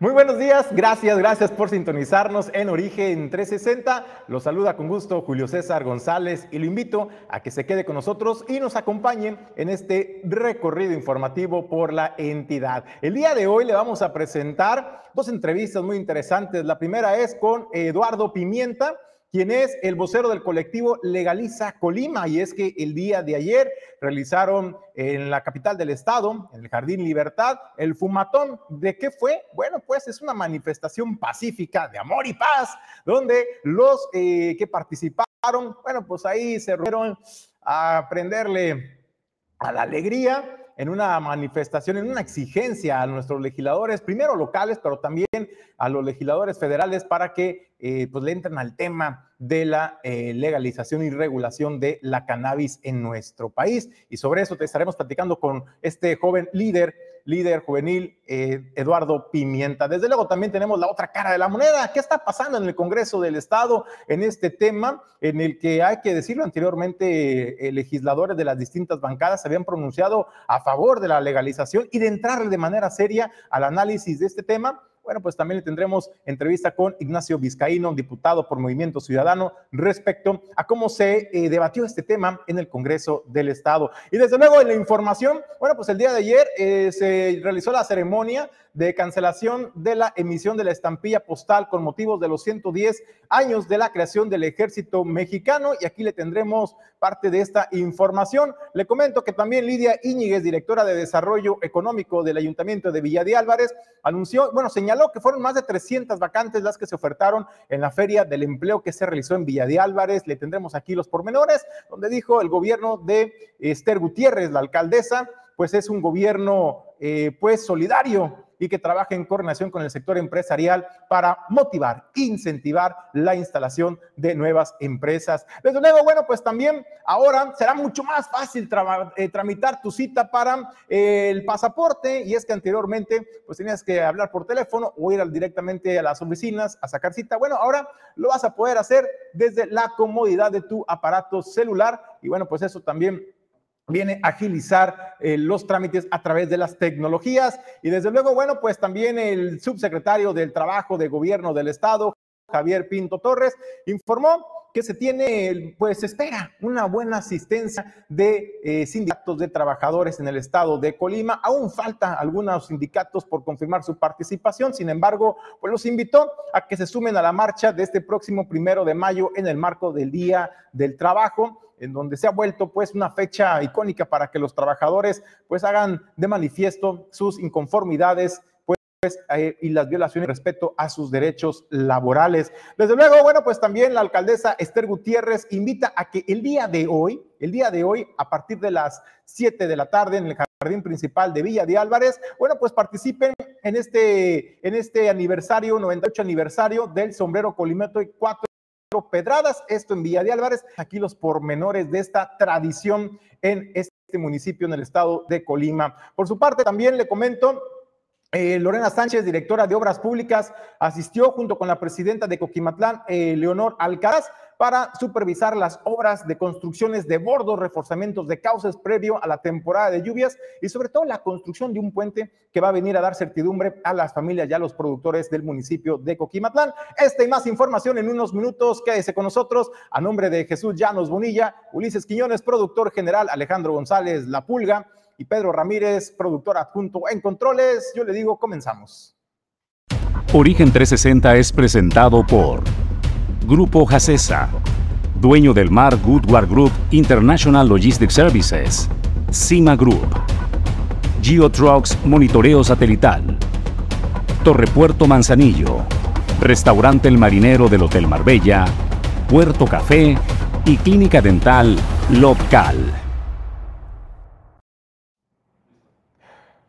Muy buenos días, gracias, gracias por sintonizarnos en Origen 360. Los saluda con gusto Julio César González y lo invito a que se quede con nosotros y nos acompañe en este recorrido informativo por la entidad. El día de hoy le vamos a presentar dos entrevistas muy interesantes. La primera es con Eduardo Pimienta quien es el vocero del colectivo Legaliza Colima. Y es que el día de ayer realizaron en la capital del estado, en el Jardín Libertad, el fumatón. ¿De qué fue? Bueno, pues es una manifestación pacífica de amor y paz, donde los eh, que participaron, bueno, pues ahí se reunieron a prenderle a la alegría en una manifestación, en una exigencia a nuestros legisladores, primero locales, pero también a los legisladores federales para que eh, pues le entren al tema de la eh, legalización y regulación de la cannabis en nuestro país. Y sobre eso te estaremos platicando con este joven líder líder juvenil eh, Eduardo Pimienta. Desde luego también tenemos la otra cara de la moneda. ¿Qué está pasando en el Congreso del Estado en este tema en el que hay que decirlo anteriormente, eh, legisladores de las distintas bancadas se habían pronunciado a favor de la legalización y de entrarle de manera seria al análisis de este tema? Bueno, pues también le tendremos entrevista con Ignacio Vizcaíno, diputado por Movimiento Ciudadano, respecto a cómo se eh, debatió este tema en el Congreso del Estado. Y desde luego en la información, bueno, pues el día de ayer eh, se realizó la ceremonia de cancelación de la emisión de la estampilla postal con motivos de los 110 años de la creación del ejército mexicano y aquí le tendremos parte de esta información. Le comento que también Lidia Íñiguez, directora de Desarrollo Económico del Ayuntamiento de Villa de Álvarez, anunció, bueno, señaló que fueron más de 300 vacantes las que se ofertaron en la Feria del Empleo que se realizó en Villa de Álvarez. Le tendremos aquí los pormenores, donde dijo el gobierno de Esther Gutiérrez, la alcaldesa, pues es un gobierno eh, pues solidario y que trabaje en coordinación con el sector empresarial para motivar, incentivar la instalación de nuevas empresas. Desde luego, bueno, pues también ahora será mucho más fácil eh, tramitar tu cita para eh, el pasaporte y es que anteriormente pues tenías que hablar por teléfono o ir directamente a las oficinas a sacar cita. Bueno, ahora lo vas a poder hacer desde la comodidad de tu aparato celular y bueno, pues eso también viene a agilizar eh, los trámites a través de las tecnologías. Y desde luego, bueno, pues también el subsecretario del Trabajo de Gobierno del Estado, Javier Pinto Torres, informó que se tiene, pues espera una buena asistencia de eh, sindicatos de trabajadores en el estado de Colima. Aún falta algunos sindicatos por confirmar su participación, sin embargo, pues los invitó a que se sumen a la marcha de este próximo primero de mayo en el marco del Día del Trabajo en donde se ha vuelto pues una fecha icónica para que los trabajadores pues hagan de manifiesto sus inconformidades pues, eh, y las violaciones respecto a sus derechos laborales. Desde luego, bueno, pues también la alcaldesa Esther Gutiérrez invita a que el día de hoy, el día de hoy, a partir de las 7 de la tarde en el jardín principal de Villa de Álvarez, bueno, pues participen en este, en este aniversario, 98 aniversario del sombrero Colimeto y Pedradas, esto en Villa de Álvarez. Aquí los pormenores de esta tradición en este municipio en el estado de Colima. Por su parte, también le comento eh, Lorena Sánchez, directora de Obras Públicas, asistió junto con la presidenta de Coquimatlán, eh, Leonor Alcaraz, para supervisar las obras de construcciones de bordos, reforzamientos de cauces previo a la temporada de lluvias y sobre todo la construcción de un puente que va a venir a dar certidumbre a las familias y a los productores del municipio de Coquimatlán. Esta y más información en unos minutos. Quédese con nosotros. A nombre de Jesús Llanos Bonilla, Ulises Quiñones, productor general, Alejandro González La Pulga y Pedro Ramírez, productor adjunto en controles. Yo le digo, comenzamos. Origen 360 es presentado por Grupo Jacesa, dueño del Mar Goodward Group International Logistics Services, Cima Group, Geotrucks Monitoreo Satelital, Torre Puerto Manzanillo, Restaurante El Marinero del Hotel Marbella, Puerto Café y Clínica Dental Local.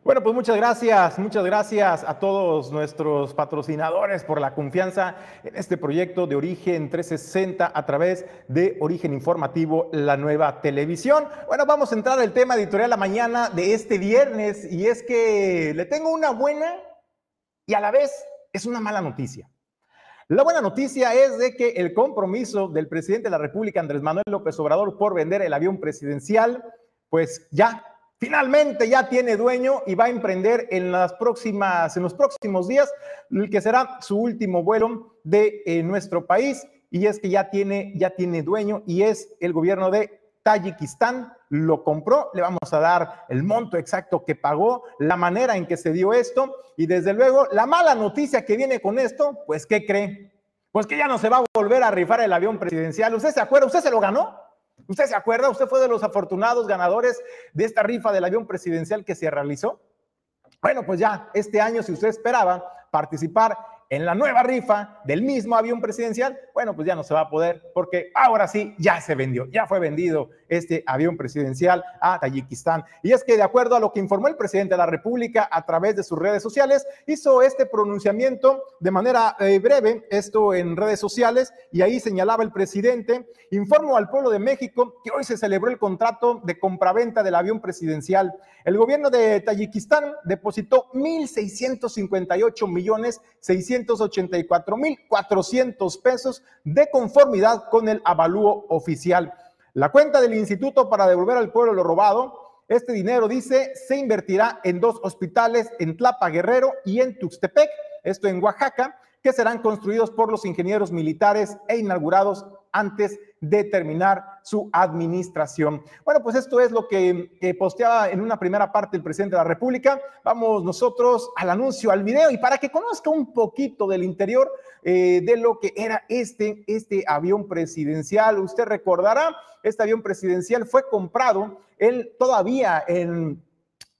Bueno, pues muchas gracias, muchas gracias a todos nuestros patrocinadores por la confianza en este proyecto de Origen 360 a través de Origen Informativo, la nueva televisión. Bueno, vamos a entrar al tema editorial la mañana de este viernes y es que le tengo una buena y a la vez es una mala noticia. La buena noticia es de que el compromiso del presidente de la República, Andrés Manuel López Obrador, por vender el avión presidencial, pues ya finalmente ya tiene dueño y va a emprender en las próximas, en los próximos días, el que será su último vuelo de eh, nuestro país. Y es que ya tiene, ya tiene dueño y es el gobierno de Tayikistán. Lo compró, le vamos a dar el monto exacto que pagó, la manera en que se dio esto. Y desde luego, la mala noticia que viene con esto, pues, ¿qué cree? Pues que ya no se va a volver a rifar el avión presidencial. ¿Usted se acuerda? ¿Usted se lo ganó? ¿Usted se acuerda? ¿Usted fue de los afortunados ganadores de esta rifa del avión presidencial que se realizó? Bueno, pues ya este año, si usted esperaba participar en la nueva rifa del mismo avión presidencial, bueno, pues ya no se va a poder porque ahora sí, ya se vendió, ya fue vendido este avión presidencial a Tayikistán. Y es que de acuerdo a lo que informó el presidente de la República a través de sus redes sociales, hizo este pronunciamiento de manera eh, breve, esto en redes sociales, y ahí señalaba el presidente, informo al pueblo de México que hoy se celebró el contrato de compraventa del avión presidencial. El gobierno de Tayikistán depositó 1.658 millones 600 384.400 pesos de conformidad con el avalúo oficial. La cuenta del Instituto para devolver al pueblo lo robado, este dinero, dice, se invertirá en dos hospitales en Tlapa Guerrero y en Tuxtepec, esto en Oaxaca, que serán construidos por los ingenieros militares e inaugurados antes de terminar su administración. Bueno, pues esto es lo que posteaba en una primera parte el presidente de la República. Vamos nosotros al anuncio, al video, y para que conozca un poquito del interior eh, de lo que era este, este avión presidencial. Usted recordará, este avión presidencial fue comprado él todavía en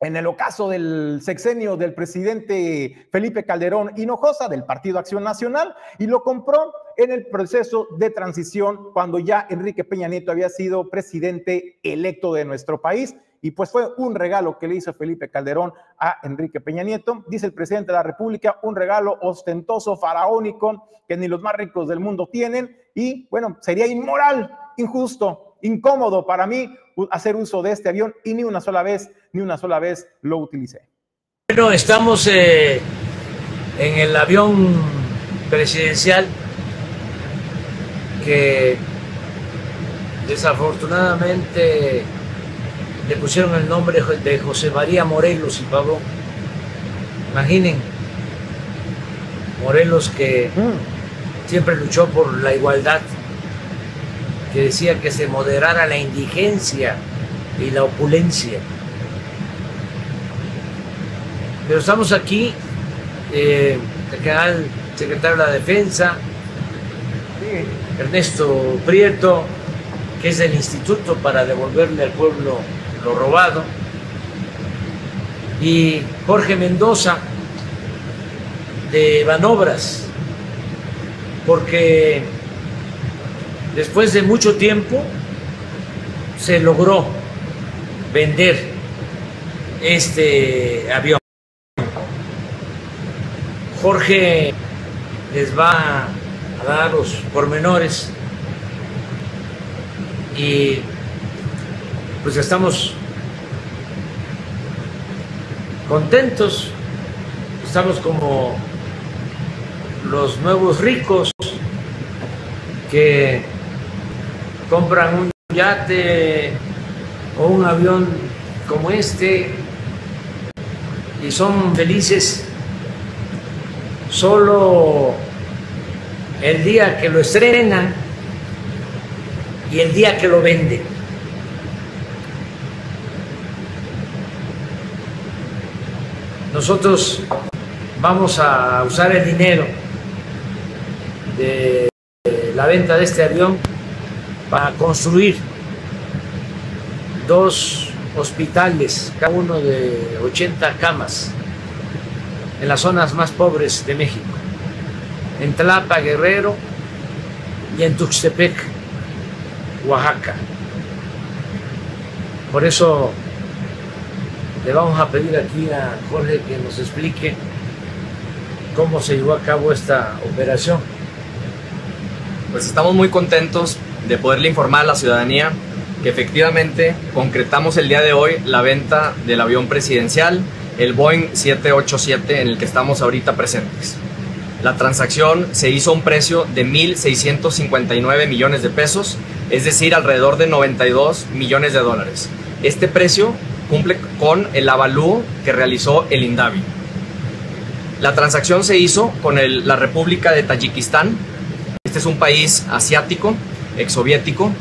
en el ocaso del sexenio del presidente Felipe Calderón Hinojosa del Partido Acción Nacional y lo compró en el proceso de transición cuando ya Enrique Peña Nieto había sido presidente electo de nuestro país. Y pues fue un regalo que le hizo Felipe Calderón a Enrique Peña Nieto. Dice el presidente de la República, un regalo ostentoso, faraónico, que ni los más ricos del mundo tienen. Y bueno, sería inmoral, injusto, incómodo para mí hacer uso de este avión y ni una sola vez, ni una sola vez lo utilicé. Bueno, estamos eh, en el avión presidencial que desafortunadamente le pusieron el nombre de José María Morelos y Pablo. Imaginen, Morelos que mm. siempre luchó por la igualdad que decía que se moderara la indigencia y la opulencia. Pero estamos aquí, eh, el general secretario de la Defensa, Ernesto Prieto, que es del Instituto para devolverle al pueblo lo robado, y Jorge Mendoza de Banobras, porque después de mucho tiempo se logró vender este avión. Jorge les va a dar los pormenores y pues estamos contentos, estamos como los nuevos ricos que compran un yate o un avión como este y son felices solo el día que lo estrenan y el día que lo venden. Nosotros vamos a usar el dinero de la venta de este avión para construir dos hospitales, cada uno de 80 camas, en las zonas más pobres de México, en Tlapa, Guerrero y en Tuxtepec, Oaxaca. Por eso le vamos a pedir aquí a Jorge que nos explique cómo se llevó a cabo esta operación. Pues estamos muy contentos de poderle informar a la ciudadanía que efectivamente concretamos el día de hoy la venta del avión presidencial, el Boeing 787 en el que estamos ahorita presentes. La transacción se hizo a un precio de 1.659 millones de pesos, es decir, alrededor de 92 millones de dólares. Este precio cumple con el avalúo que realizó el INDAVI. La transacción se hizo con la República de Tayikistán. Este es un país asiático, exsoviético,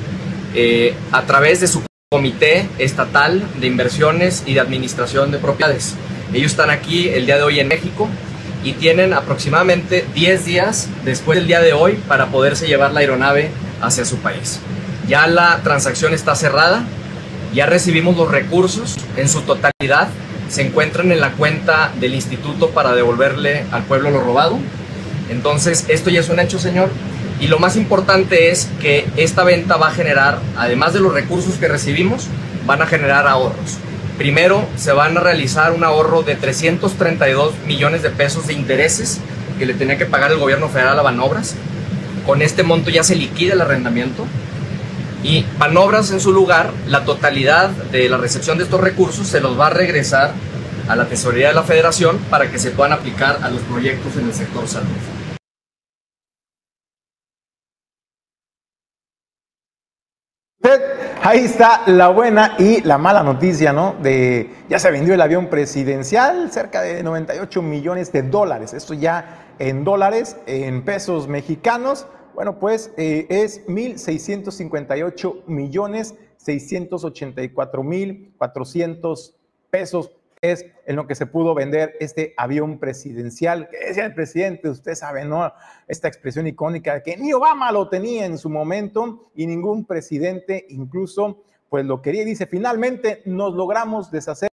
eh, a través de su Comité Estatal de Inversiones y de Administración de Propiedades. Ellos están aquí el día de hoy en México y tienen aproximadamente 10 días después del día de hoy para poderse llevar la aeronave hacia su país. Ya la transacción está cerrada, ya recibimos los recursos en su totalidad, se encuentran en la cuenta del instituto para devolverle al pueblo lo robado. Entonces, esto ya es un hecho, señor, y lo más importante es que esta venta va a generar, además de los recursos que recibimos, van a generar ahorros. Primero, se van a realizar un ahorro de 332 millones de pesos de intereses que le tenía que pagar el gobierno federal a Banobras. Con este monto ya se liquida el arrendamiento. Y Banobras, en su lugar, la totalidad de la recepción de estos recursos se los va a regresar a la tesorería de la federación para que se puedan aplicar a los proyectos en el sector salud. Ahí está la buena y la mala noticia, ¿no? De ya se vendió el avión presidencial, cerca de 98 millones de dólares. Esto ya en dólares, en pesos mexicanos, bueno, pues eh, es 1.658 millones 684 mil 400 pesos es en lo que se pudo vender este avión presidencial, que decía el presidente, usted sabe, ¿no? Esta expresión icónica que ni Obama lo tenía en su momento y ningún presidente incluso pues lo quería. Dice, finalmente nos logramos deshacer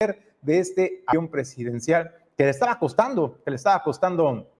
de este avión presidencial que le estaba costando, que le estaba costando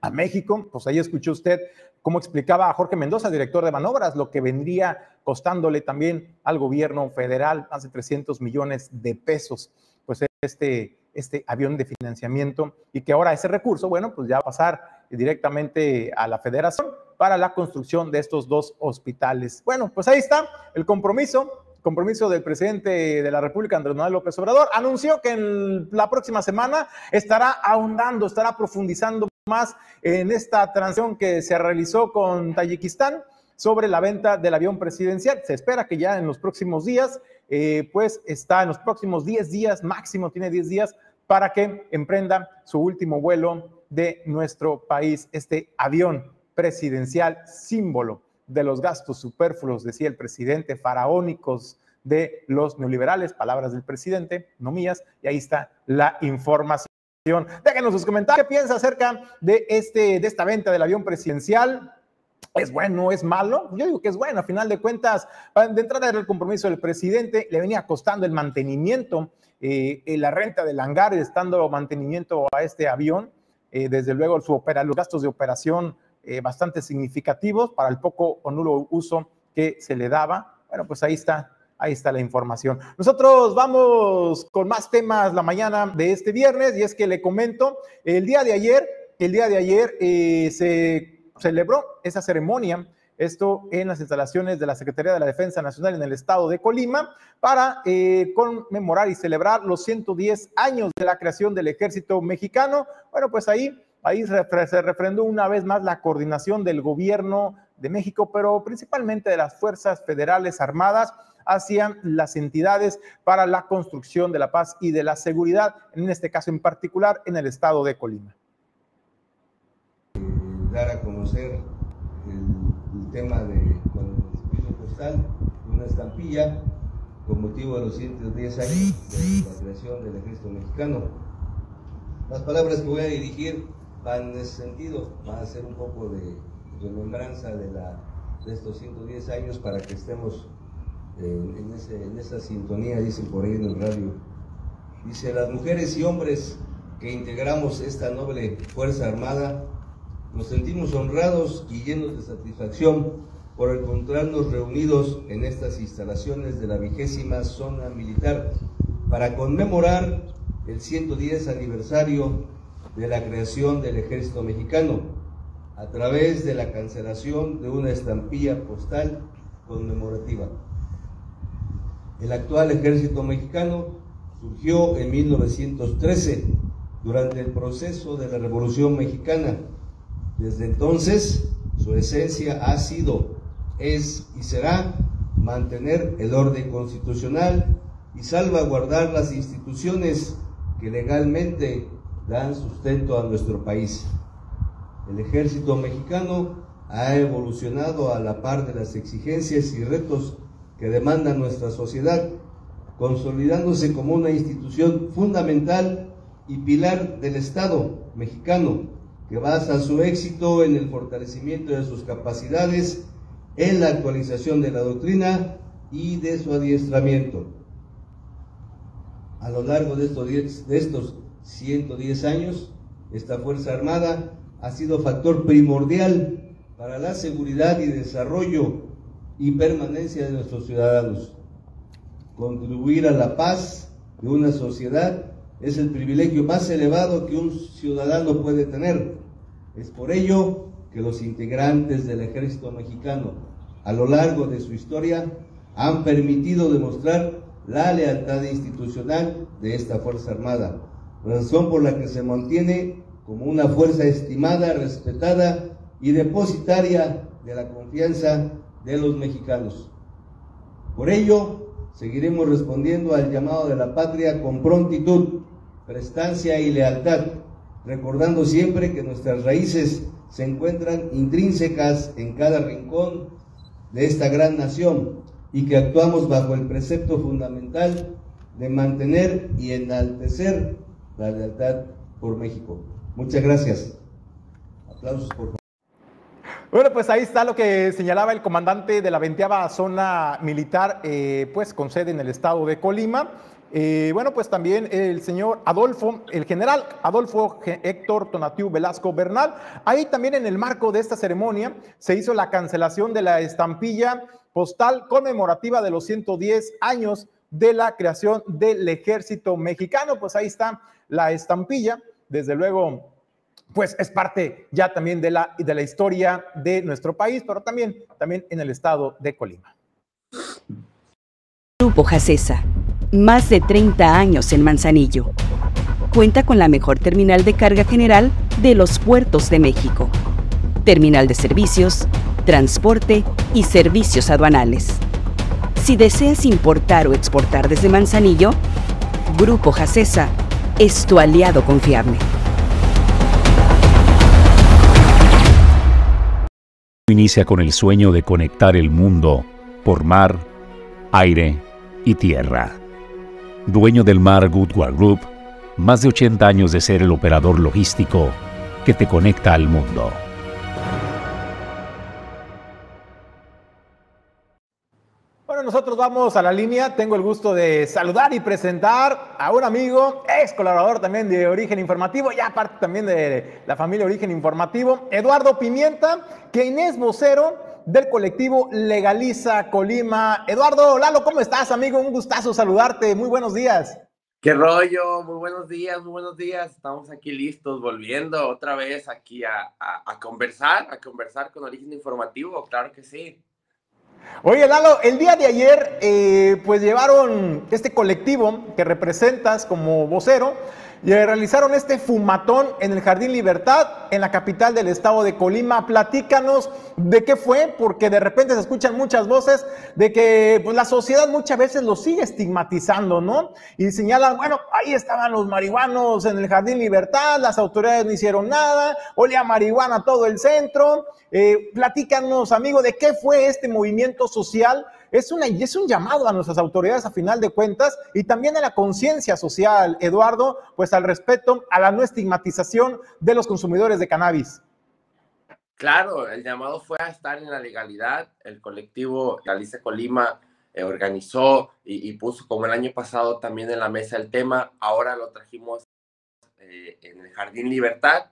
a México. Pues ahí escuchó usted cómo explicaba a Jorge Mendoza, director de Manobras, lo que vendría costándole también al gobierno federal más de 300 millones de pesos pues este, este avión de financiamiento y que ahora ese recurso, bueno, pues ya va a pasar directamente a la federación para la construcción de estos dos hospitales. Bueno, pues ahí está el compromiso, compromiso del presidente de la República, Andrés Manuel López Obrador, anunció que en la próxima semana estará ahondando, estará profundizando más en esta transición que se realizó con Tayikistán sobre la venta del avión presidencial. Se espera que ya en los próximos días eh, pues está en los próximos 10 días, máximo tiene 10 días para que emprenda su último vuelo de nuestro país, este avión presidencial, símbolo de los gastos superfluos, decía el presidente, faraónicos de los neoliberales, palabras del presidente, no mías, y ahí está la información. Déjenos sus comentarios, ¿qué piensa acerca de, este, de esta venta del avión presidencial? ¿Es bueno, es malo? Yo digo que es bueno. A final de cuentas, de entrada era el compromiso del presidente, le venía costando el mantenimiento, eh, la renta del hangar, estando mantenimiento a este avión. Eh, desde luego, los gastos de operación eh, bastante significativos para el poco o nulo uso que se le daba. Bueno, pues ahí está, ahí está la información. Nosotros vamos con más temas la mañana de este viernes y es que le comento, el día de ayer, el día de ayer se celebró esa ceremonia, esto en las instalaciones de la Secretaría de la Defensa Nacional en el estado de Colima, para eh, conmemorar y celebrar los 110 años de la creación del ejército mexicano. Bueno, pues ahí, ahí se refrendó una vez más la coordinación del gobierno de México, pero principalmente de las fuerzas federales armadas hacia las entidades para la construcción de la paz y de la seguridad, en este caso en particular en el estado de Colima dar a conocer tema de con el postal, una estampilla con motivo de los 110 años de la creación del ejército mexicano. Las palabras que voy a dirigir van en ese sentido, van a ser un poco de remembranza de, la, de estos 110 años para que estemos en, ese, en esa sintonía, dicen por ahí en el radio. Dice, las mujeres y hombres que integramos esta noble Fuerza Armada, nos sentimos honrados y llenos de satisfacción por encontrarnos reunidos en estas instalaciones de la vigésima zona militar para conmemorar el 110 aniversario de la creación del ejército mexicano a través de la cancelación de una estampilla postal conmemorativa. El actual ejército mexicano surgió en 1913 durante el proceso de la Revolución Mexicana desde entonces, su esencia ha sido, es y será mantener el orden constitucional y salvaguardar las instituciones que legalmente dan sustento a nuestro país. El ejército mexicano ha evolucionado a la par de las exigencias y retos que demanda nuestra sociedad, consolidándose como una institución fundamental y pilar del Estado mexicano, que basa su éxito en el fortalecimiento de sus capacidades, en la actualización de la doctrina y de su adiestramiento. A lo largo de estos, de estos 110 años, esta Fuerza Armada ha sido factor primordial para la seguridad y desarrollo y permanencia de nuestros ciudadanos. Contribuir a la paz de una sociedad es el privilegio más elevado que un ciudadano puede tener. Es por ello que los integrantes del ejército mexicano a lo largo de su historia han permitido demostrar la lealtad institucional de esta Fuerza Armada, razón por la que se mantiene como una fuerza estimada, respetada y depositaria de la confianza de los mexicanos. Por ello, seguiremos respondiendo al llamado de la patria con prontitud, prestancia y lealtad, recordando siempre que nuestras raíces se encuentran intrínsecas en cada rincón de esta gran nación y que actuamos bajo el precepto fundamental de mantener y enaltecer la lealtad por México. Muchas gracias. Aplausos, por favor. Bueno, pues ahí está lo que señalaba el comandante de la 20 zona militar, eh, pues con sede en el estado de Colima. Eh, bueno, pues también el señor Adolfo, el general Adolfo Héctor Tonatiu Velasco Bernal. Ahí también en el marco de esta ceremonia se hizo la cancelación de la estampilla postal conmemorativa de los 110 años de la creación del ejército mexicano. Pues ahí está la estampilla, desde luego, pues es parte ya también de la, de la historia de nuestro país, pero también, también en el estado de Colima. Grupo Jacesa, más de 30 años en Manzanillo. Cuenta con la mejor terminal de carga general de los puertos de México. Terminal de servicios, transporte y servicios aduanales. Si deseas importar o exportar desde Manzanillo, Grupo Jacesa es tu aliado confiable. Inicia con el sueño de conectar el mundo por mar, aire y tierra. Dueño del mar Goodward Group, más de 80 años de ser el operador logístico que te conecta al mundo. Nosotros vamos a la línea. Tengo el gusto de saludar y presentar a un amigo, ex colaborador también de Origen Informativo, ya aparte también de la familia Origen Informativo, Eduardo Pimienta, quien es vocero del colectivo Legaliza Colima. Eduardo, Lalo, ¿cómo estás, amigo? Un gustazo saludarte. Muy buenos días. ¿Qué rollo? Muy buenos días, muy buenos días. Estamos aquí listos, volviendo otra vez aquí a conversar, a conversar con Origen Informativo, claro que sí. Oye, Lalo, el día de ayer, eh, pues llevaron este colectivo que representas como vocero y realizaron este fumatón en el Jardín Libertad, en la capital del estado de Colima. Platícanos de qué fue, porque de repente se escuchan muchas voces de que pues, la sociedad muchas veces lo sigue estigmatizando, ¿no? Y señalan, bueno, ahí estaban los marihuanos en el Jardín Libertad, las autoridades no hicieron nada, olía marihuana todo el centro. Eh, platícanos, amigo, de qué fue este movimiento social es, una, es un llamado a nuestras autoridades a final de cuentas y también a la conciencia social, Eduardo, pues al respeto, a la no estigmatización de los consumidores de cannabis. Claro, el llamado fue a estar en la legalidad. El colectivo Galicia Colima eh, organizó y, puso como el año pasado también en la mesa el tema. Ahora lo trajimos eh, en el Jardín Libertad.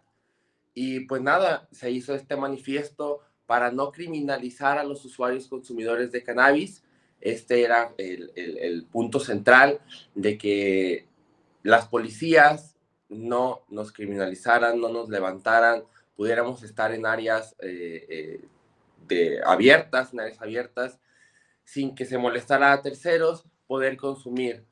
Y pues nada, se hizo este manifiesto para no criminalizar a los usuarios consumidores de cannabis. Este era el, punto central de que las policías no nos criminalizaran, no nos levantaran, pudiéramos estar en áreas eh, eh, abiertas, en áreas abiertas, sin que se molestara a terceros, poder consumir.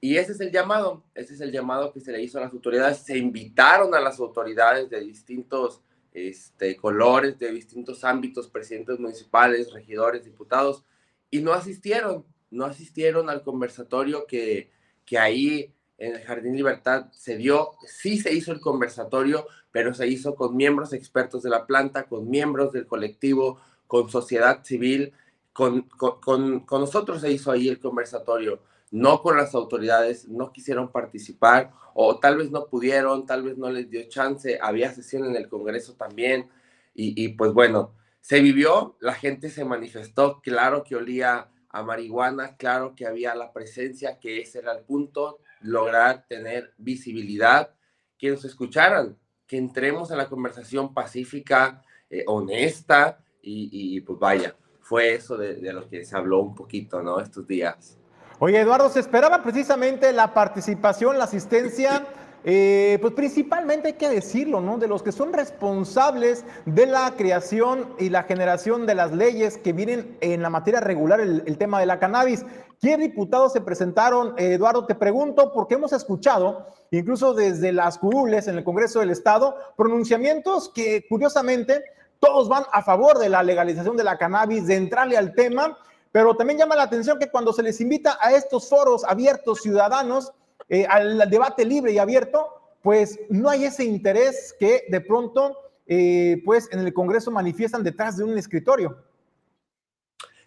Y ese es el llamado, ese es el llamado que se le hizo a las autoridades. Se invitaron a las autoridades de distintos este, colores de distintos ámbitos, presidentes municipales, regidores, diputados, y no asistieron, no asistieron al conversatorio que, que ahí en el Jardín Libertad se dio, sí se hizo el conversatorio, pero se hizo con miembros expertos de la planta, con miembros del colectivo, con sociedad civil, con, con, con, nosotros se hizo ahí el conversatorio, no con las autoridades, no quisieron participar o tal vez no pudieron, tal vez no les dio chance, había sesión en el Congreso también y, y pues bueno, se vivió, la gente se manifestó, claro que olía a marihuana, claro que había la presencia, que ese era el punto, lograr tener visibilidad, que nos escucharan, que entremos a la conversación pacífica, eh, honesta y, pues vaya, fue eso de, lo que se habló un poquito, ¿no? Estos días. Oye, Eduardo, se esperaba precisamente la participación, la asistencia eh, pues principalmente hay que decirlo, ¿no? De los que son responsables de la creación y la generación de las leyes que vienen en la materia regular el, tema de la cannabis. ¿Qué diputados se presentaron? Eduardo, te pregunto, porque hemos escuchado, incluso desde las curules en el Congreso del Estado, pronunciamientos que curiosamente todos van a favor de la legalización de la cannabis, de entrarle al tema, pero también llama la atención que cuando se les invita a estos foros abiertos ciudadanos, eh, al debate libre y abierto, pues no hay ese interés que de pronto, eh, pues en el Congreso manifiestan detrás de un escritorio.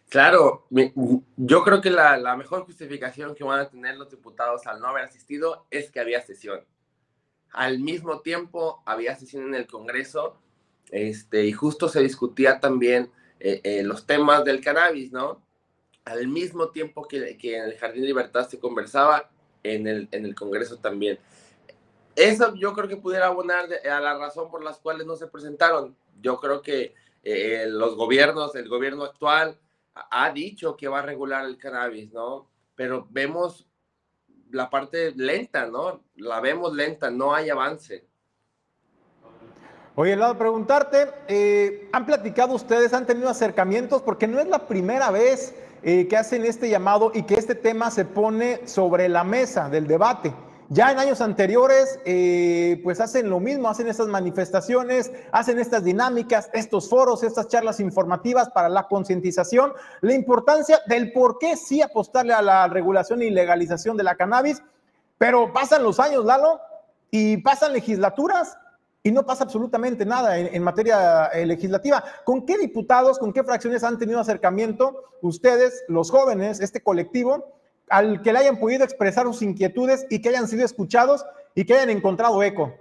Claro, yo creo que la, la, mejor justificación que van a tener los diputados al no haber asistido es que había sesión. Al mismo tiempo había sesión en el Congreso este, y justo se discutía también eh, los temas del cannabis, ¿no? Al mismo tiempo que, que en el Jardín Libertad se conversaba, en el, en el Congreso también. Eso yo creo que pudiera abonar a la razón por las cuales no se presentaron. Yo creo que eh, los gobiernos, el gobierno actual ha dicho que va a regular el cannabis, ¿no? Pero vemos la parte lenta, ¿no? La vemos lenta, no hay avance. Oye, lado preguntarte, eh, ¿han platicado ustedes, han tenido acercamientos? Porque no es la primera vez eh, que hacen este llamado y que este tema se pone sobre la mesa del debate. Ya en años anteriores, eh, pues hacen lo mismo, hacen estas manifestaciones, hacen estas dinámicas, estos foros, estas charlas informativas para la concientización, la importancia del por qué sí apostarle a la regulación y legalización de la cannabis, pero pasan los años, Lalo, y pasan legislaturas y no pasa absolutamente nada en, materia eh, legislativa. ¿Con qué diputados, con qué fracciones han tenido acercamiento ustedes, los jóvenes, este colectivo, al que le hayan podido expresar sus inquietudes y que hayan sido escuchados y que hayan encontrado eco?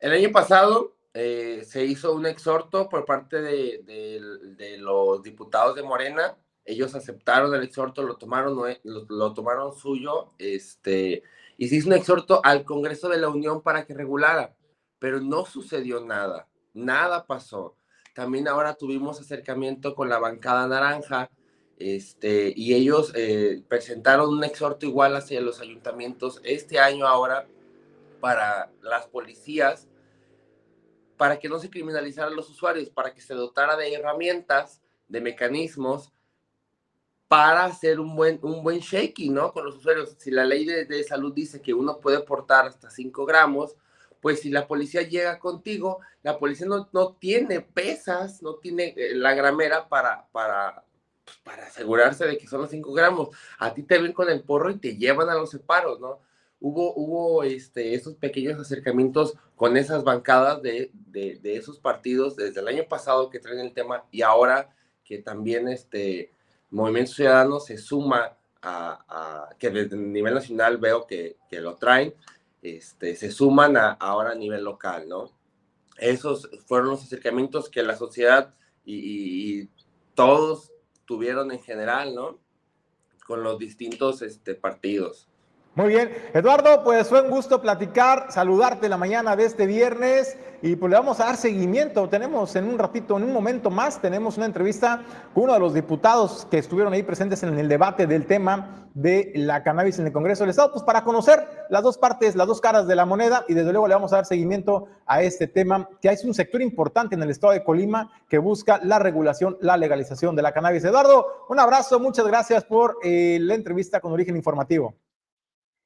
El año pasado eh, se hizo un exhorto por parte de, los diputados de Morena. Ellos aceptaron el exhorto, lo tomaron, lo, lo tomaron suyo. Este, y se hizo un exhorto al Congreso de la Unión para que regulara, pero no sucedió nada, nada pasó. También ahora tuvimos acercamiento con la bancada naranja, este, y ellos eh, presentaron un exhorto igual hacia los ayuntamientos este año ahora para las policías, para que no se criminalizaran los usuarios, para que se dotara de herramientas, de mecanismos para hacer un buen, un buen shaking, ¿no? Con los usuarios. Si la ley de, salud dice que uno puede portar hasta 5 gramos, pues si la policía llega contigo, la policía no, no tiene pesas, no tiene eh, la gramera para, para, pues, para asegurarse de que son los 5 gramos. A ti te ven con el porro y te llevan a los separos, ¿no? Hubo, hubo este, esos pequeños acercamientos con esas bancadas de, de, de esos partidos desde el año pasado que traen el tema y ahora que también este, Movimiento Ciudadano se suma a, que desde el nivel nacional veo que, que lo traen, este, se suman a, ahora a nivel local, ¿no? Esos fueron los acercamientos que la sociedad y, y todos tuvieron en general, ¿no? Con los distintos este, partidos. Muy bien, Eduardo, pues fue un gusto platicar, saludarte la mañana de este viernes y pues le vamos a dar seguimiento. Tenemos en un ratito, en un momento más, tenemos una entrevista con uno de los diputados que estuvieron ahí presentes en el debate del tema de la cannabis en el Congreso del Estado, pues para conocer las dos partes, las dos caras de la moneda y desde luego le vamos a dar seguimiento a este tema, que es un sector importante en el Estado de Colima que busca la regulación, la legalización de la cannabis. Eduardo, un abrazo, muchas gracias por eh, la entrevista con origen informativo.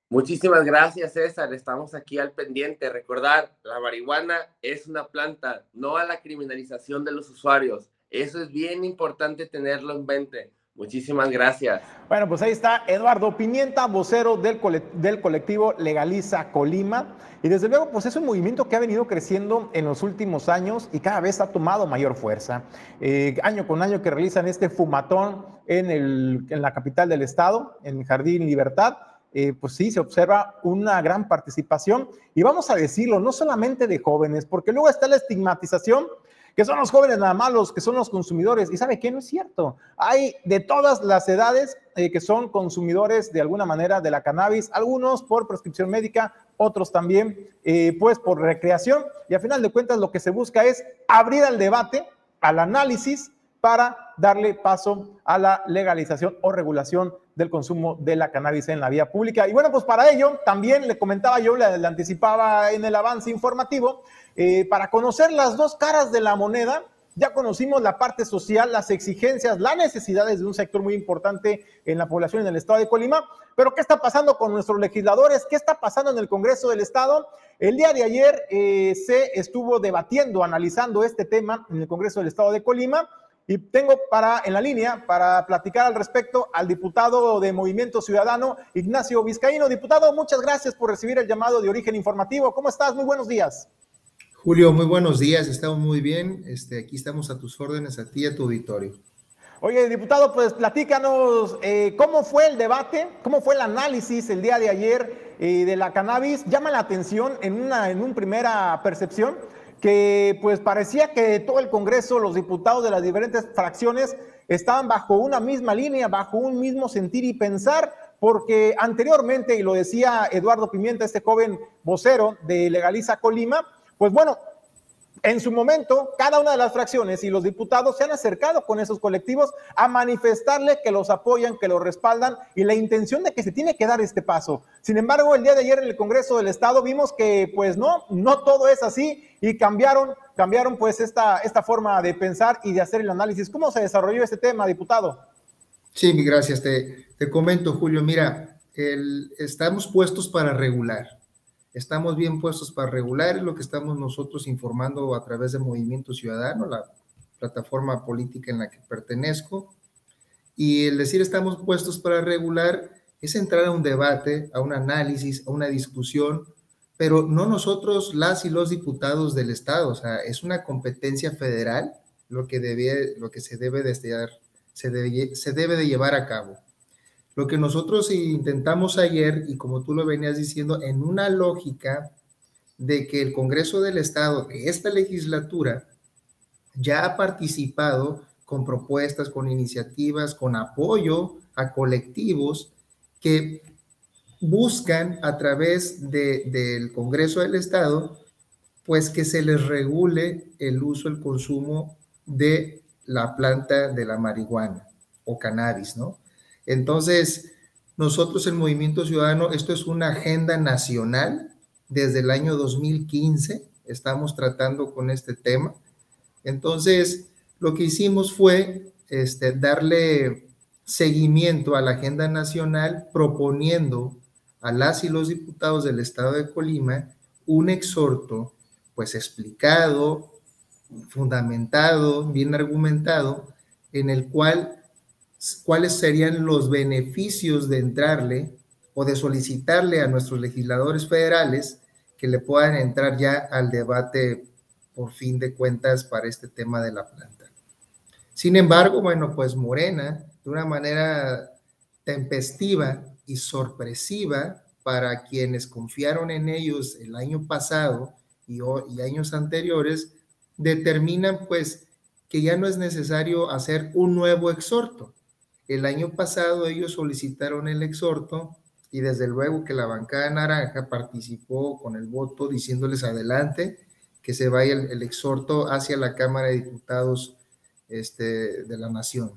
Muchísimas gracias, César. Estamos aquí al pendiente. Recordar, la marihuana es una planta, no a la criminalización de los usuarios. Eso es bien importante tenerlo en mente, Muchísimas gracias. Bueno, pues ahí está Eduardo Pimienta, vocero del, del colectivo Legaliza Colima. Y desde luego, pues es un movimiento que ha venido creciendo en los últimos años y cada vez ha tomado mayor fuerza. Eh, año con año que realizan este fumatón en, el, en la capital del estado, en Jardín Libertad, eh, pues sí, se observa una gran participación. Y vamos a decirlo, no solamente de jóvenes, porque luego está la estigmatización que son los jóvenes nada más los que son los consumidores. Y sabe que no es cierto. Hay de todas las edades eh, que son consumidores de alguna manera de la cannabis, algunos por prescripción médica, otros también eh, pues por recreación. Y a final de cuentas lo que se busca es abrir al debate, al análisis para darle paso a la legalización o regulación del consumo de la cannabis en la vía pública. Y bueno, pues para ello también le comentaba yo, le, anticipaba en el avance informativo, eh, para conocer las dos caras de la moneda, ya conocimos la parte social, las exigencias, las necesidades de un sector muy importante en la población en el estado de Colima. Pero, ¿qué está pasando con nuestros legisladores? ¿Qué está pasando en el Congreso del Estado? El día de ayer eh, se estuvo debatiendo, analizando este tema en el Congreso del Estado de Colima. Y tengo para, en la línea para platicar al respecto al diputado de Movimiento Ciudadano, Ignacio Vizcaíno. Diputado, muchas gracias por recibir el llamado de origen informativo. ¿Cómo estás? Muy buenos días. Julio, muy buenos días, estamos muy bien. Este, aquí estamos a tus órdenes, a ti y a tu auditorio. Oye, diputado, pues platícanos eh, cómo fue el debate, cómo fue el análisis el día de ayer eh, de la cannabis. Llama la atención en una, en una primera percepción que pues parecía que todo el Congreso, los diputados de las diferentes fracciones estaban bajo una misma línea, bajo un mismo sentir y pensar, porque anteriormente, y lo decía Eduardo Pimienta, este joven vocero de Legaliza Colima, pues bueno, en su momento, cada una de las fracciones y los diputados se han acercado con esos colectivos a manifestarle que los apoyan, que los respaldan y la intención de que se tiene que dar este paso. Sin embargo, el día de ayer en el Congreso del Estado vimos que pues no, no todo es así y cambiaron, cambiaron pues esta, esta forma de pensar y de hacer el análisis. ¿Cómo se desarrolló este tema, diputado? Sí, gracias. Te, te comento, Julio. Mira, estamos puestos para regular estamos bien puestos para regular, es lo que estamos nosotros informando a través de Movimiento Ciudadano, la plataforma política en la que pertenezco. Y el decir estamos puestos para regular es entrar a un debate, a un análisis, a una discusión, pero no nosotros, las y los diputados del Estado, o sea, es una competencia federal lo que, debe, lo que se, debe de se, debe, se debe de llevar a cabo. Lo que nosotros intentamos ayer, y como tú lo venías diciendo, en una lógica de que el Congreso del Estado de esta legislatura ya ha participado con propuestas, con iniciativas, con apoyo a colectivos que buscan a través del Congreso del Estado, pues que se les regule el uso, el consumo de la planta de la marihuana o cannabis, ¿no? Entonces, nosotros el Movimiento Ciudadano, esto es una agenda nacional desde el año 2015, estamos tratando con este tema. Entonces, lo que hicimos fue este, darle seguimiento a la agenda nacional proponiendo a las y los diputados del estado de Colima un exhorto pues explicado, fundamentado, bien argumentado, en el cual cuáles serían los beneficios de entrarle o de solicitarle a nuestros legisladores federales que le puedan entrar ya al debate por fin de cuentas para este tema de la planta. Sin embargo, bueno, pues Morena, de una manera tempestiva y sorpresiva para quienes confiaron en ellos el año pasado y, y años anteriores, determinan pues que ya no es necesario hacer un nuevo exhorto, el año pasado ellos solicitaron el exhorto y desde luego que la bancada naranja participó con el voto diciéndoles adelante que se vaya el, exhorto hacia la Cámara de Diputados este, de la Nación.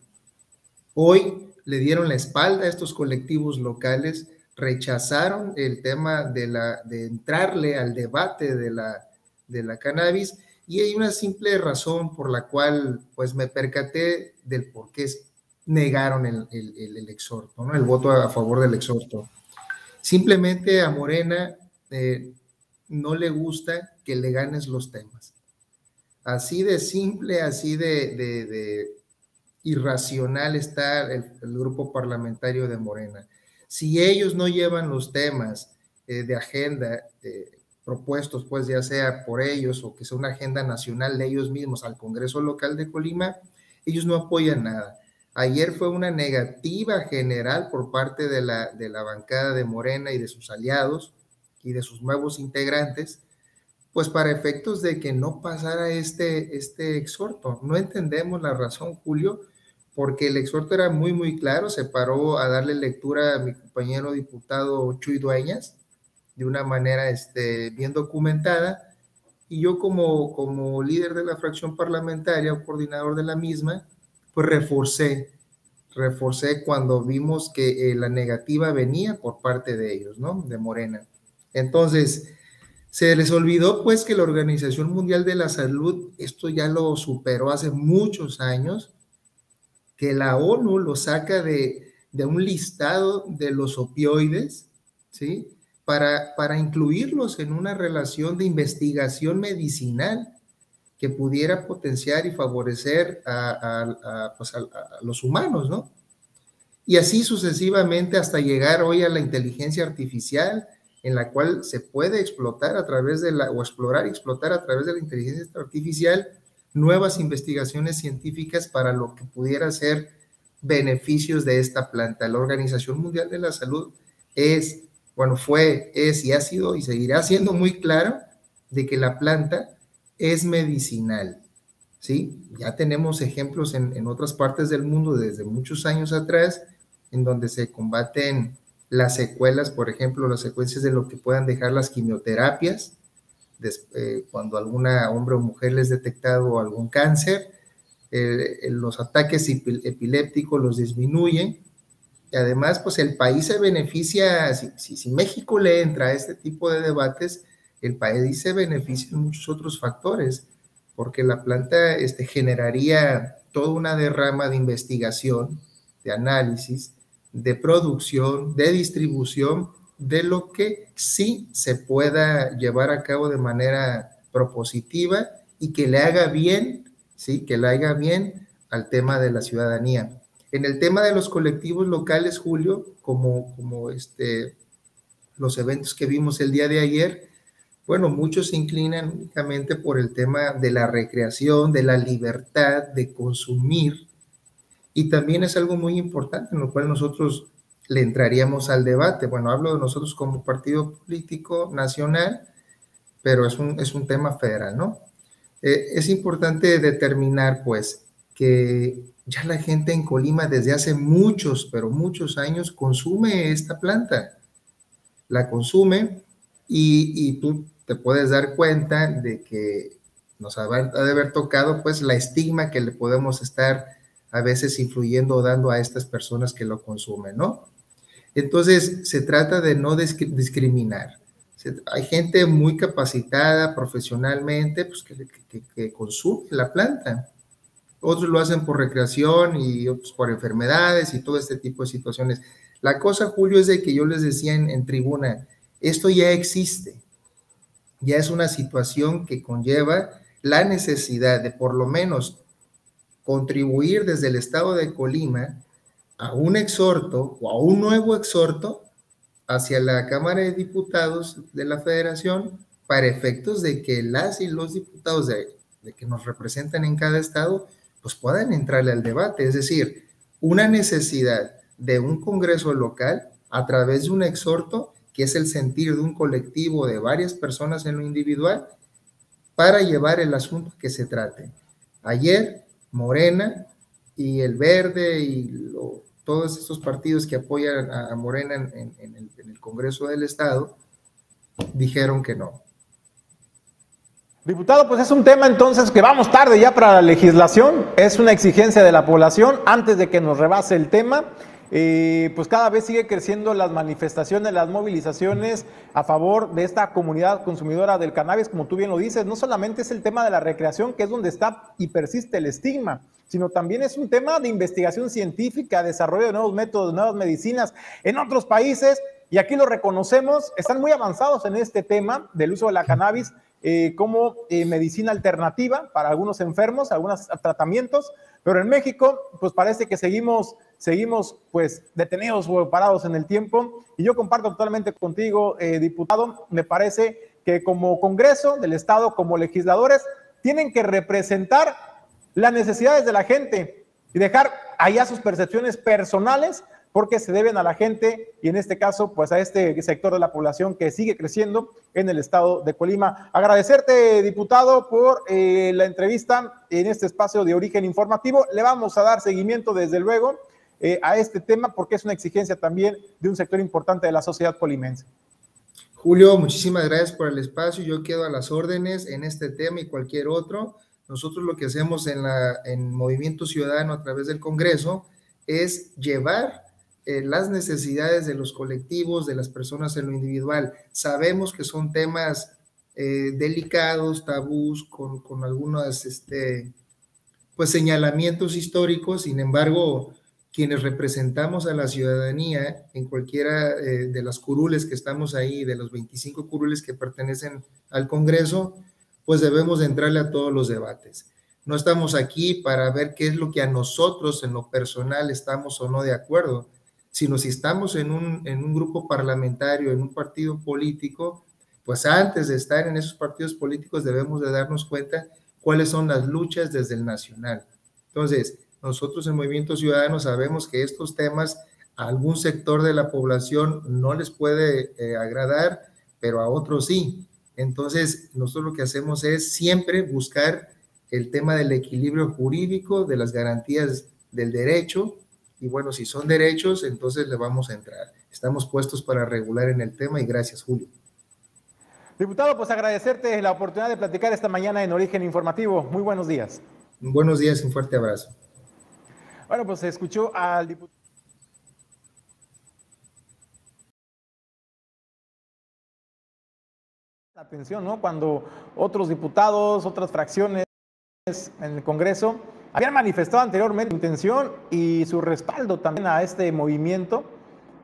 Hoy le dieron la espalda a estos colectivos locales, rechazaron el tema de, la, de entrarle al debate de la, de la cannabis y hay una simple razón por la cual pues me percaté del por qué negaron el, el, exhorto, ¿no? el voto a favor del exhorto. Simplemente a Morena eh, no le gusta que le ganes los temas. Así de simple, así de, irracional está el, grupo parlamentario de Morena. Si ellos no llevan los temas eh, de agenda eh, propuestos, pues ya sea por ellos o que sea una agenda nacional de ellos mismos al Congreso local de Colima, ellos no apoyan nada. Ayer fue una negativa general por parte de la, de la bancada de Morena y de sus aliados y de sus nuevos integrantes, pues para efectos de que no pasara este, este exhorto. No entendemos la razón, Julio, porque el exhorto era muy, muy claro, se paró a darle lectura a mi compañero diputado Chuy Dueñas de una manera este, bien documentada, y yo como, como líder de la fracción parlamentaria o coordinador de la misma, pues reforcé, reforcé cuando vimos que eh, la negativa venía por parte de ellos, ¿no? De Morena. Entonces, se les olvidó pues que la Organización Mundial de la Salud, esto ya lo superó hace muchos años, que la ONU lo saca de, un listado de los opioides, ¿sí? Para, para incluirlos en una relación de investigación medicinal que pudiera potenciar y favorecer a, pues, los humanos, ¿no? Y así sucesivamente hasta llegar hoy a la inteligencia artificial, en la cual se puede explotar a través de la, o explorar y explotar a través de la inteligencia artificial nuevas investigaciones científicas para lo que pudiera ser beneficios de esta planta. La Organización Mundial de la Salud es, bueno, fue, es y ha sido y seguirá siendo muy claro de que la planta es medicinal. ¿Sí? Ya tenemos ejemplos en, en otras partes del mundo desde muchos años atrás en donde se combaten las secuelas, por ejemplo, las secuencias de lo que puedan dejar las quimioterapias, eh, cuando alguna hombre o mujer les detectado algún cáncer, los ataques epilépticos los disminuyen. Y además, pues el país se beneficia, si, si, México le entra a este tipo de debates, el país se beneficia en muchos otros factores, porque la planta este, generaría toda una derrama de investigación, de análisis, de producción, de distribución de lo que sí se pueda llevar a cabo de manera propositiva y que le haga bien, sí, que le haga bien al tema de la ciudadanía. En el tema de los colectivos locales, Julio, como, como este, los eventos que vimos el día de ayer, bueno, muchos se inclinan únicamente por el tema de la recreación, de la libertad de consumir, y también es algo muy importante en lo cual nosotros le entraríamos al debate. Bueno, hablo de nosotros como partido político nacional, pero es un, es un tema federal, ¿no? Eh, es importante determinar, pues, que ya la gente en Colima desde hace muchos, pero muchos años consume esta planta. La consume y, y tú te puedes dar cuenta de que nos ha, de haber tocado, pues, la estigma que le podemos estar a veces influyendo o dando a estas personas que lo consumen, ¿no? Entonces, se trata de no discriminar. Hay gente muy capacitada profesionalmente pues, que, consume la planta. Otros lo hacen por recreación y otros por enfermedades y todo este tipo de situaciones. La cosa, Julio, es de que yo les decía en, en tribuna, esto ya existe. Ya es una situación que conlleva la necesidad de por lo menos contribuir desde el estado de Colima a un exhorto o a un nuevo exhorto hacia la Cámara de Diputados de la Federación para efectos de que las y los diputados de, que nos representan en cada estado pues puedan entrarle al debate, es decir, una necesidad de un Congreso local a través de un exhorto que es el sentir de un colectivo de varias personas en lo individual para llevar el asunto que se trate. Ayer, Morena y el Verde y todos estos partidos que apoyan a, Morena en, el, Congreso del Estado dijeron que no. Diputado, pues es un tema entonces que vamos tarde ya para la legislación, es una exigencia de la población antes de que nos rebase el tema. Eh, pues cada vez sigue creciendo las manifestaciones, las movilizaciones a favor de esta comunidad consumidora del cannabis, como tú bien lo dices, no solamente es el tema de la recreación, que es donde está y persiste el estigma, sino también es un tema de investigación científica, desarrollo de nuevos métodos, nuevas medicinas en otros países, y aquí lo reconocemos, están muy avanzados en este tema del uso de la cannabis eh, como eh, medicina alternativa para algunos enfermos, algunos tratamientos, Pero en México, pues parece que seguimos, seguimos pues detenidos o parados en el tiempo. Y yo comparto totalmente contigo, eh, diputado, me parece que como Congreso del Estado, como legisladores, tienen que representar las necesidades de la gente y dejar allá sus percepciones personales porque se deben a la gente y en este caso, pues a este sector de la población que sigue creciendo en el estado de Colima. Agradecerte, diputado, por eh, la entrevista en este espacio de origen informativo. Le vamos a dar seguimiento, desde luego, eh, a este tema porque es una exigencia también de un sector importante de la sociedad colimense. Julio, muchísimas gracias por el espacio. Yo quedo a las órdenes en este tema y cualquier otro. Nosotros lo que hacemos en, la, en Movimiento Ciudadano a través del Congreso es llevar eh, las necesidades de los colectivos, de las personas en lo individual. Sabemos que son temas eh, delicados, tabús, con, con algunos este, pues, señalamientos históricos, sin embargo, quienes representamos a la ciudadanía en cualquiera eh, de las curules que estamos ahí, de los 25 curules que pertenecen al Congreso, pues debemos de entrarle a todos los debates. No estamos aquí para ver qué es lo que a nosotros en lo personal estamos o no de acuerdo, si estamos en un, en un grupo parlamentario, en un partido político, pues antes de estar en esos partidos políticos debemos de darnos cuenta cuáles son las luchas desde el nacional. Entonces, nosotros en Movimiento Ciudadano sabemos que estos temas a algún sector de la población no les puede eh, agradar, pero a otros sí. Entonces, nosotros lo que hacemos es siempre buscar el tema del equilibrio jurídico, de las garantías del derecho, y bueno, si son derechos, entonces le vamos a entrar. Estamos puestos para regular en el tema y gracias, Julio. Diputado, pues agradecerte la oportunidad de platicar esta mañana en Origen Informativo. Muy buenos días. Buenos días un fuerte abrazo. Bueno, pues se escuchó al diputado. Atención, ¿no? Cuando otros diputados, otras fracciones en el Congreso habían manifestado anteriormente su intención y su respaldo también a este movimiento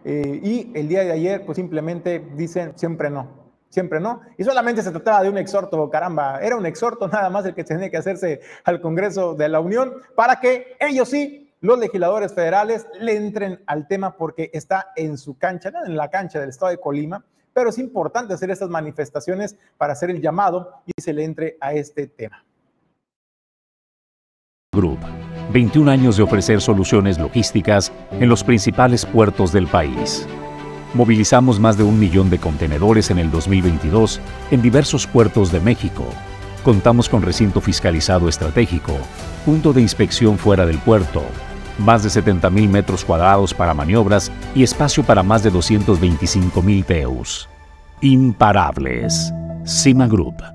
eh, y el día de ayer pues simplemente dicen siempre no, siempre no. Y solamente se trataba de un exhorto, caramba, era un exhorto nada más el que tenía que hacerse al Congreso de la Unión para que ellos sí, los legisladores federales, le entren al tema porque está en su cancha, en la cancha del estado de Colima, pero es importante hacer estas manifestaciones para hacer el llamado y se le entre a este tema. Group. 21 años de ofrecer soluciones logísticas en los principales puertos del país. Movilizamos más de un millón de contenedores en el 2022 en diversos puertos de México. Contamos con recinto fiscalizado estratégico, punto de inspección fuera del puerto, más de 70 mil metros cuadrados para maniobras y espacio para más de 225 mil TEUs. Imparables. Cima Group.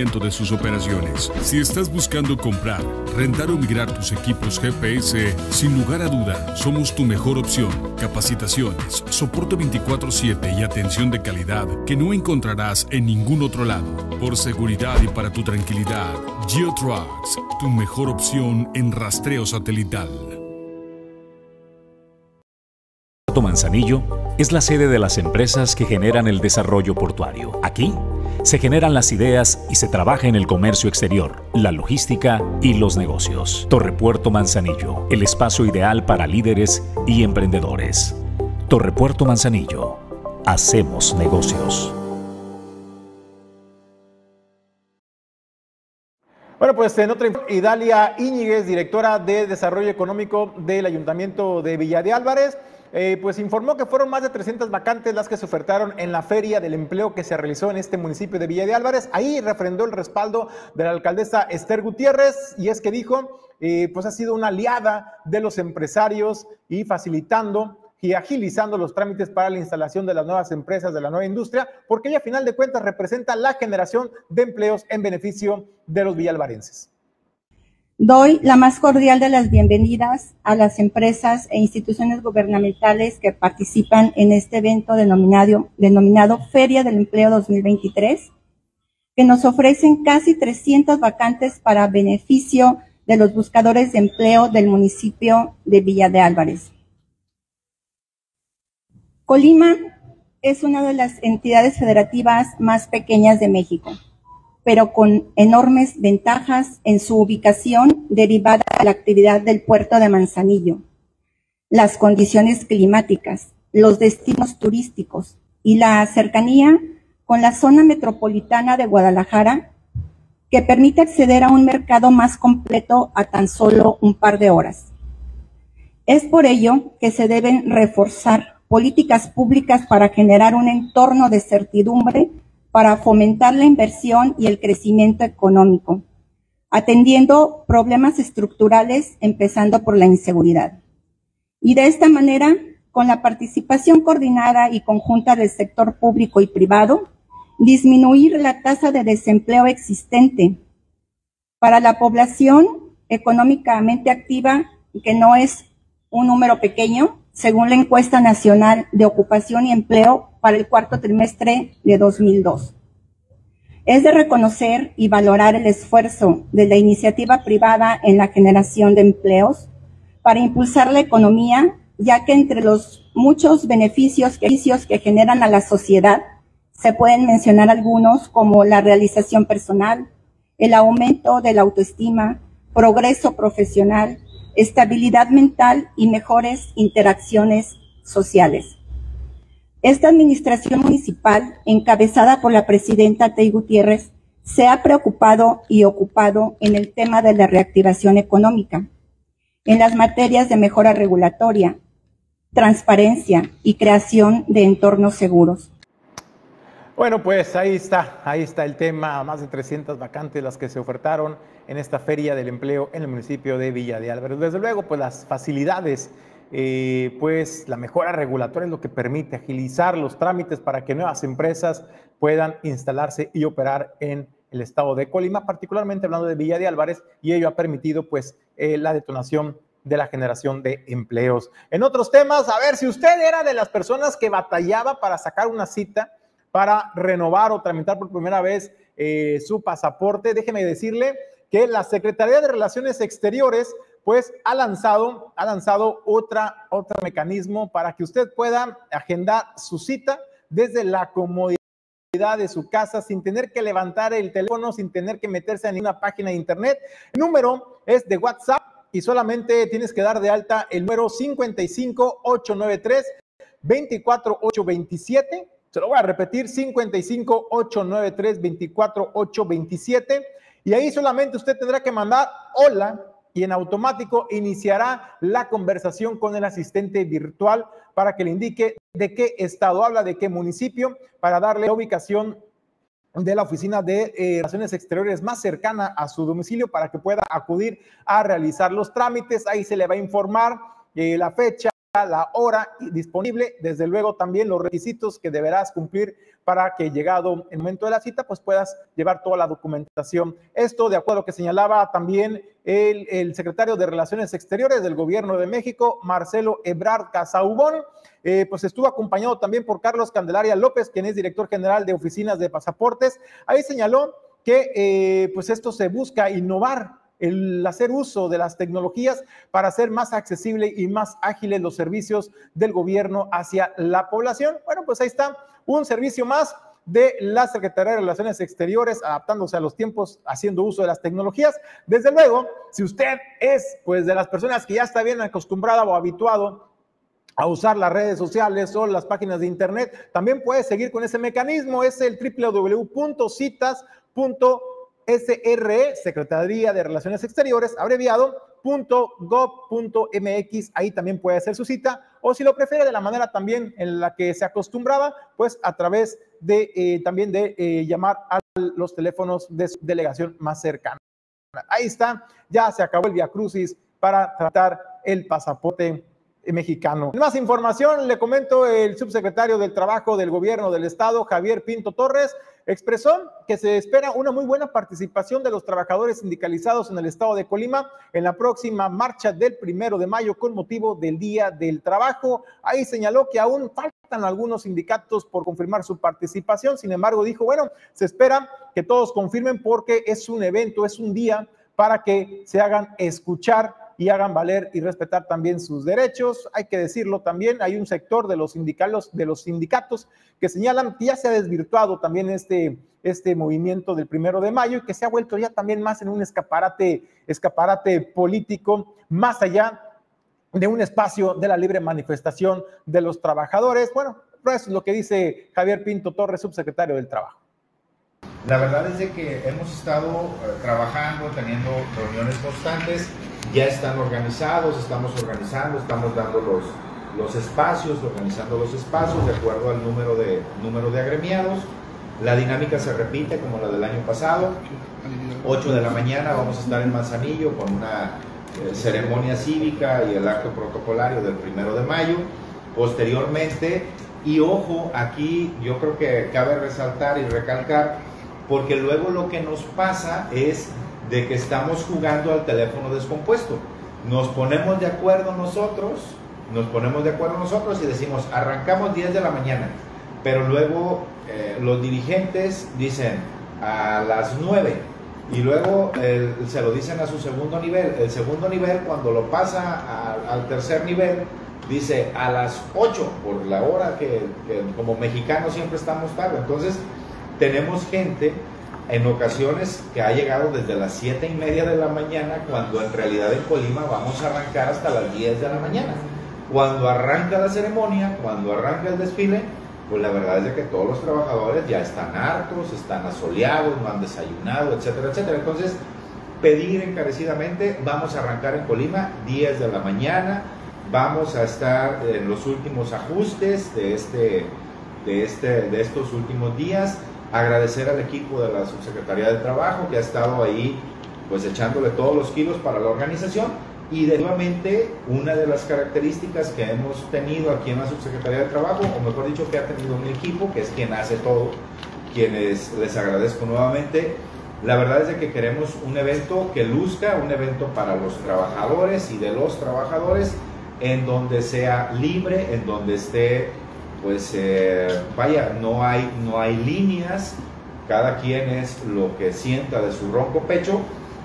de sus operaciones. Si estás buscando comprar, rentar o migrar tus equipos GPS, sin lugar a duda, somos tu mejor opción. Capacitaciones, soporte 24/7 y atención de calidad que no encontrarás en ningún otro lado. Por seguridad y para tu tranquilidad, GeoTrucks, tu mejor opción en rastreo satelital. Puerto Manzanillo es la sede de las empresas que generan el desarrollo portuario. Aquí se generan las ideas y se trabaja en el comercio exterior, la logística y los negocios. Torrepuerto Manzanillo, el espacio ideal para líderes y emprendedores. Torrepuerto Manzanillo, hacemos negocios. Bueno, pues en otra Idalia Íñiguez, directora de Desarrollo Económico del Ayuntamiento de Villa de Álvarez, eh, pues informó que fueron más de 300 vacantes las que se ofertaron en la feria del empleo que se realizó en este municipio de Villa de Álvarez. Ahí refrendó el respaldo de la alcaldesa Esther Gutiérrez y es que dijo, eh, pues ha sido una aliada de los empresarios y facilitando y agilizando los trámites para la instalación de las nuevas empresas de la nueva industria, porque ella a final de cuentas representa la generación de empleos en beneficio de los villalvarenses. Doy la más cordial de las bienvenidas a las empresas e instituciones gubernamentales que participan en este evento denominado, Feria del Empleo 2023, que nos ofrecen casi 300 vacantes para beneficio de los buscadores de empleo del municipio de Villa de Álvarez. Colima es una de las entidades federativas más pequeñas de México pero con enormes ventajas en su ubicación derivada de la actividad del puerto de Manzanillo, las condiciones climáticas, los destinos turísticos y la cercanía con la zona metropolitana de Guadalajara, que permite acceder a un mercado más completo a tan solo un par de horas. Es por ello que se deben reforzar políticas públicas para generar un entorno de certidumbre para fomentar la inversión y el crecimiento económico, atendiendo problemas estructurales, empezando por la inseguridad. Y de esta manera, con la participación coordinada y conjunta del sector público y privado, disminuir la tasa de desempleo existente para la población económicamente activa, que no es un número pequeño, según la encuesta nacional de ocupación y empleo para el cuarto trimestre de 2002. Es de reconocer y valorar el esfuerzo de la iniciativa privada en la generación de empleos para impulsar la economía, ya que entre los muchos beneficios que generan a la sociedad se pueden mencionar algunos como la realización personal, el aumento de la autoestima, progreso profesional, estabilidad mental y mejores interacciones sociales. Esta administración municipal, encabezada por la presidenta Tei Gutiérrez, se ha preocupado y ocupado en el tema de la reactivación económica, en las materias de mejora regulatoria, transparencia y creación de entornos seguros. Bueno, pues ahí está, ahí está el tema, más de 300 vacantes las que se ofertaron en esta feria del empleo en el municipio de Villa de Álvarez. Desde luego, pues las facilidades, eh, pues la mejora regulatoria es lo que permite agilizar los trámites para que nuevas empresas puedan instalarse y operar en el estado de Colima, particularmente hablando de Villa de Álvarez, y ello ha permitido pues eh, la detonación de la generación de empleos. En otros temas, a ver si usted era de las personas que batallaba para sacar una cita, para renovar o tramitar por primera vez eh, su pasaporte, déjeme decirle que la Secretaría de Relaciones Exteriores pues ha lanzado, ha lanzado otra, otro mecanismo para que usted pueda agendar su cita desde la comodidad de su casa sin tener que levantar el teléfono, sin tener que meterse en ninguna página de internet. El número es de WhatsApp y solamente tienes que dar de alta el número 55893 24827. Se lo voy a repetir, 55893 24827 y ahí solamente usted tendrá que mandar hola y en automático iniciará la conversación con el asistente virtual para que le indique de qué estado habla, de qué municipio, para darle la ubicación de la oficina de eh, Relaciones Exteriores más cercana a su domicilio para que pueda acudir a realizar los trámites. Ahí se le va a informar eh, la fecha, la hora disponible, desde luego también los requisitos que deberás cumplir para que llegado el momento de la cita, pues puedas llevar toda la documentación. Esto de acuerdo a lo que señalaba también el, secretario de Relaciones Exteriores del Gobierno de México, Marcelo Ebrard Casaubón, eh, pues estuvo acompañado también por Carlos Candelaria López, quien es director general de oficinas de pasaportes. Ahí señaló que eh, pues esto se busca innovar el hacer uso de las tecnologías para hacer más accesible y más ágiles los servicios del gobierno hacia la población. Bueno, pues ahí está un servicio más de la Secretaría de Relaciones Exteriores, adaptándose a los tiempos, haciendo uso de las tecnologías. Desde luego, si usted es pues de las personas que ya está bien acostumbrada o habituado a usar las redes sociales o las páginas de internet, también puede seguir con ese mecanismo, es el www.citas.sre, Secretaría de Relaciones Exteriores, abreviado .gov.mx, ahí también puede hacer su cita, o si lo prefiere de la manera también en la que se acostumbraba, pues a través de eh, también de eh, llamar a los teléfonos de su delegación más cercana. Ahí está, ya se acabó el Via Crucis para tratar el pasaporte mexicano. Más información, le comento, el subsecretario del Trabajo del Gobierno del Estado, Javier Pinto Torres, expresó que se espera una muy buena participación de los trabajadores sindicalizados en el estado de Colima en la próxima marcha del primero de mayo con motivo del Día del Trabajo. Ahí señaló que aún faltan algunos sindicatos por confirmar su participación. Sin embargo, dijo, bueno, se espera que todos confirmen porque es un evento, es un día para que se hagan escuchar y hagan valer y respetar también sus derechos. Hay que decirlo también, hay un sector de los, sindicatos, que señalan que ya se ha desvirtuado también este, este movimiento del primero de mayo y que se ha vuelto ya también más en un escaparate, escaparate político, más allá de un espacio de la libre manifestación de los trabajadores. Bueno, eso es lo que dice Javier Pinto Torres, subsecretario del Trabajo. La verdad es de que hemos estado eh, trabajando, teniendo reuniones constantes ya están organizados, estamos organizando, estamos dando los, los espacios, organizando los espacios de acuerdo al número de, número de agremiados. La dinámica se repite como la del año pasado. 8 de la mañana vamos a estar en Manzanillo con una eh, ceremonia cívica y el acto protocolario del primero de mayo. Posteriormente, y ojo, aquí yo creo que cabe resaltar y recalcar, porque luego lo que nos pasa es de que estamos jugando al teléfono descompuesto. Nos ponemos de acuerdo nosotros, nos ponemos de acuerdo nosotros y decimos, arrancamos 10 de la mañana, pero luego eh, los dirigentes dicen a las 9 y luego se lo dicen a su segundo nivel. El segundo nivel, cuando lo pasa al tercer nivel, dice a las 8 por la hora que, que como mexicanos siempre estamos tarde. Entonces, tenemos gente en ocasiones que ha llegado desde las 7 y media de la mañana, cuando en realidad en Colima vamos a arrancar hasta las 10 de la mañana. Cuando arranca la ceremonia, cuando arranca el desfile, pues la verdad es de que todos los trabajadores ya están hartos, están asoleados, no han desayunado, etcétera, etcétera. Entonces, pedir encarecidamente, vamos a arrancar en Colima 10 de la mañana, vamos a estar en los últimos ajustes de, este, de, este, de estos últimos días agradecer al equipo de la Subsecretaría de Trabajo que ha estado ahí pues echándole todos los kilos para la organización. Y nuevamente una de las características que hemos tenido aquí en la Subsecretaría de Trabajo, o mejor dicho que ha tenido un equipo que es quien hace todo, quienes les agradezco nuevamente, la verdad es de que queremos un evento que luzca, un evento para los trabajadores y de los trabajadores, en donde sea libre, en donde esté pues eh, vaya, no hay, no hay líneas, cada quien es lo que sienta de su ronco pecho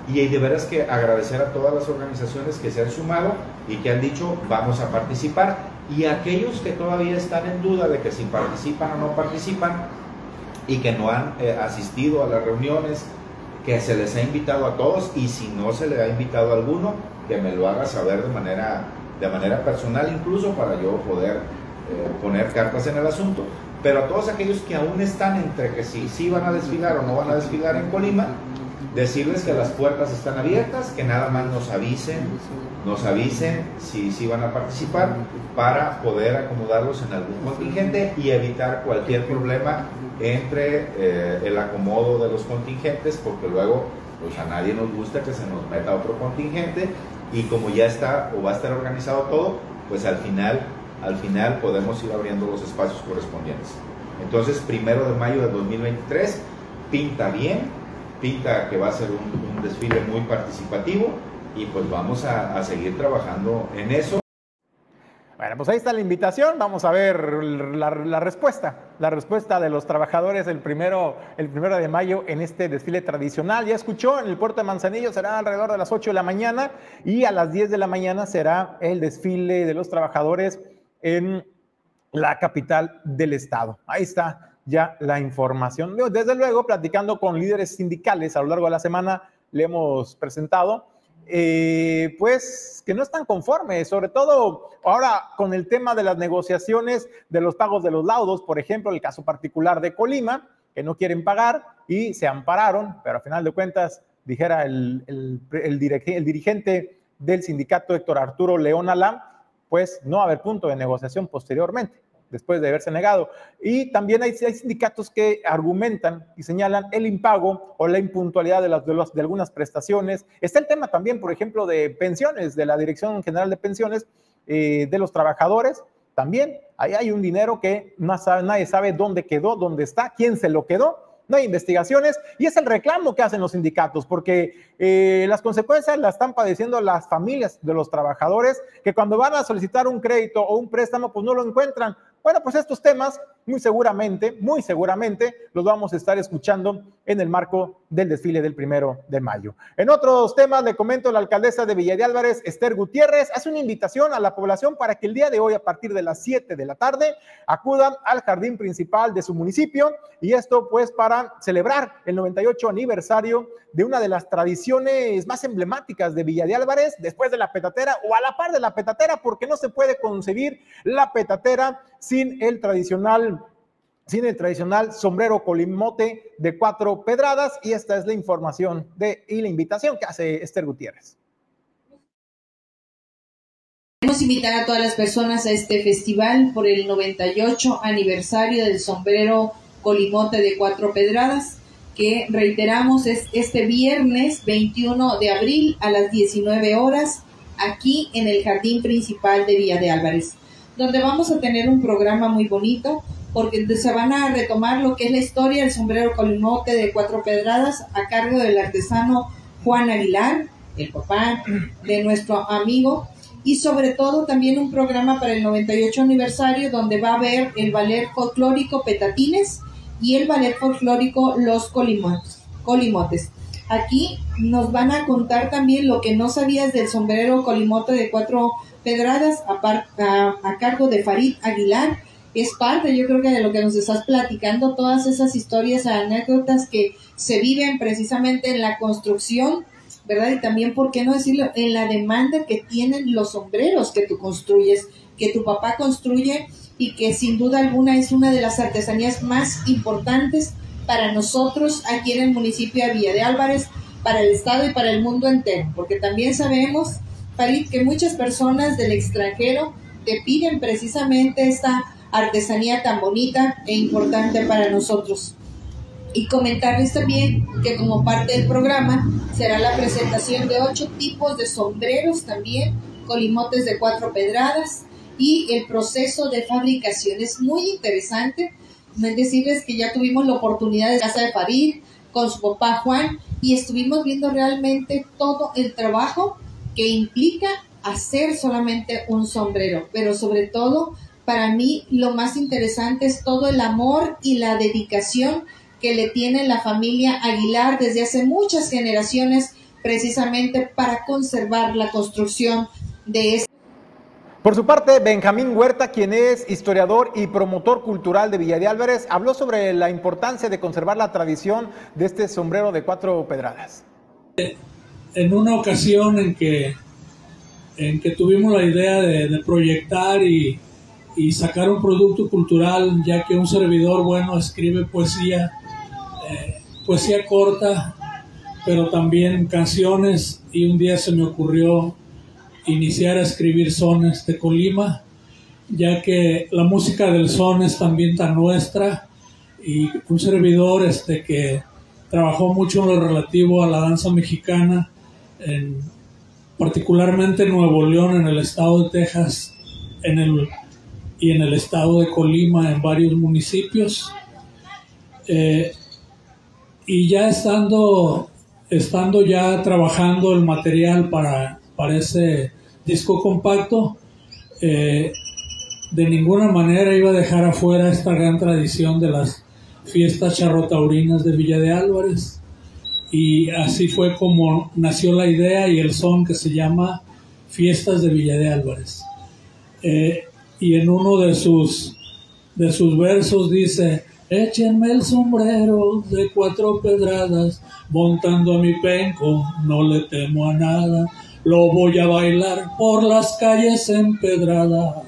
y de veras que agradecer a todas las organizaciones que se han sumado y que han dicho vamos a participar y aquellos que todavía están en duda de que si participan o no participan y que no han eh, asistido a las reuniones, que se les ha invitado a todos y si no se le ha invitado a alguno, que me lo haga saber de manera, de manera personal incluso para yo poder poner cartas en el asunto, pero a todos aquellos que aún están entre que si sí, van a desfilar o no van a desfilar en Colima, decirles que las puertas están abiertas, que nada más nos avisen, nos avisen si, si van a participar para poder acomodarlos en algún contingente y evitar cualquier problema entre eh, el acomodo de los contingentes, porque luego pues a nadie nos gusta que se nos meta otro contingente y como ya está o va a estar organizado todo, pues al final al final podemos ir abriendo los espacios correspondientes. Entonces, primero de mayo de 2023, pinta bien, pinta que va a ser un, desfile muy participativo y pues vamos a, seguir trabajando en eso. Bueno, pues ahí está la invitación. Vamos a ver la, respuesta, la respuesta de los trabajadores el primero, el primero de mayo en este desfile tradicional. Ya escuchó, en el puerto de Manzanillo será alrededor de las 8 de la mañana y a las 10 de la mañana será el desfile de los trabajadores en la capital del estado. Ahí está ya la información. Desde luego, platicando con líderes sindicales a lo largo de la semana, le hemos presentado, eh, pues que no están conformes, sobre todo ahora con el tema de las negociaciones de los pagos de los laudos, por ejemplo, el caso particular de Colima, que no quieren pagar y se ampararon, pero a final de cuentas, dijera el, el, dirigente del sindicato Héctor Arturo León Alam, pues no haber punto de negociación posteriormente, después de haberse negado. Y también hay, sindicatos que argumentan y señalan el impago o la impuntualidad de, las, de, algunas prestaciones. Está el tema también, por ejemplo, de pensiones, de la Dirección General de Pensiones, eh, de los trabajadores. También ahí hay un dinero que nadie sabe dónde quedó, dónde está, quién se lo quedó no hay investigaciones y es el reclamo que hacen los sindicatos, porque eh, las consecuencias las están padeciendo las familias de los trabajadores que cuando van a solicitar un crédito o un préstamo, pues no lo encuentran. Bueno, pues estos temas muy seguramente, muy seguramente los vamos a estar escuchando en el marco del desfile del primero de mayo. En otros temas, le comento, la alcaldesa de Villa de Álvarez, Esther Gutiérrez, hace una invitación a la población para que el día de hoy, a partir de las 7 de la tarde, acudan al jardín principal de su municipio y esto pues para celebrar el 98 aniversario de una de las tradiciones más emblemáticas de Villa de Álvarez, después de la petatera o a la par de la petatera, porque no se puede concebir la petatera sin el tradicional sin el tradicional sombrero colimote de cuatro pedradas y esta es la información de, y la invitación que hace Esther Gutiérrez. Queremos invitar a todas las personas a este festival por el 98 aniversario del sombrero colimote de cuatro pedradas, que reiteramos es este viernes 21 de abril a las 19 horas aquí en el jardín principal de Villa de Álvarez, donde vamos a tener un programa muy bonito porque se van a retomar lo que es la historia del sombrero colimote de cuatro pedradas a cargo del artesano Juan Aguilar, el papá de nuestro amigo, y sobre todo también un programa para el 98 aniversario donde va a haber el ballet folclórico Petatines y el ballet folclórico Los Colimotes. Aquí nos van a contar también lo que no sabías del sombrero colimote de cuatro pedradas a, a cargo de Farid Aguilar es parte, yo creo que de lo que nos estás platicando, todas esas historias, anécdotas que se viven precisamente en la construcción, ¿verdad? Y también, ¿por qué no decirlo? En la demanda que tienen los sombreros que tú construyes, que tu papá construye y que sin duda alguna es una de las artesanías más importantes para nosotros aquí en el municipio de Villa de Álvarez, para el Estado y para el mundo entero, porque también sabemos, Farid, que muchas personas del extranjero te piden precisamente esta artesanía tan bonita e importante para nosotros. Y comentarles también que como parte del programa será la presentación de ocho tipos de sombreros también, colimotes de cuatro pedradas y el proceso de fabricación. Es muy interesante. Decirles que ya tuvimos la oportunidad de casa de Farid con su papá Juan y estuvimos viendo realmente todo el trabajo que implica hacer solamente un sombrero, pero sobre todo para mí lo más interesante es todo el amor y la dedicación que le tiene la familia Aguilar desde hace muchas generaciones precisamente para conservar la construcción de este. Por su parte, Benjamín Huerta, quien es historiador y promotor cultural de Villa de Álvarez, habló sobre la importancia de conservar la tradición de este sombrero de cuatro pedradas. En una ocasión en que, en que tuvimos la idea de proyectar y, y sacar un producto cultural, ya que un servidor bueno escribe poesía, eh, poesía corta, pero también canciones, y un día se me ocurrió iniciar a escribir sones de Colima, ya que la música del son es también tan nuestra, y un servidor este, que trabajó mucho en lo relativo a la danza mexicana, en, particularmente en Nuevo León, en el estado de Texas, en el y en el estado de Colima en varios municipios. Eh, y ya estando, estando ya trabajando el material para, para ese disco compacto, eh, de ninguna manera iba a dejar afuera esta gran tradición de las fiestas charrotaurinas de Villa de Álvarez. Y así fue como nació la idea y el son que se llama Fiestas de Villa de Álvarez. Eh, y en uno de sus, de sus versos dice, échenme el sombrero de cuatro pedradas, montando a mi penco, no le temo a nada, lo voy a bailar por las calles empedradas.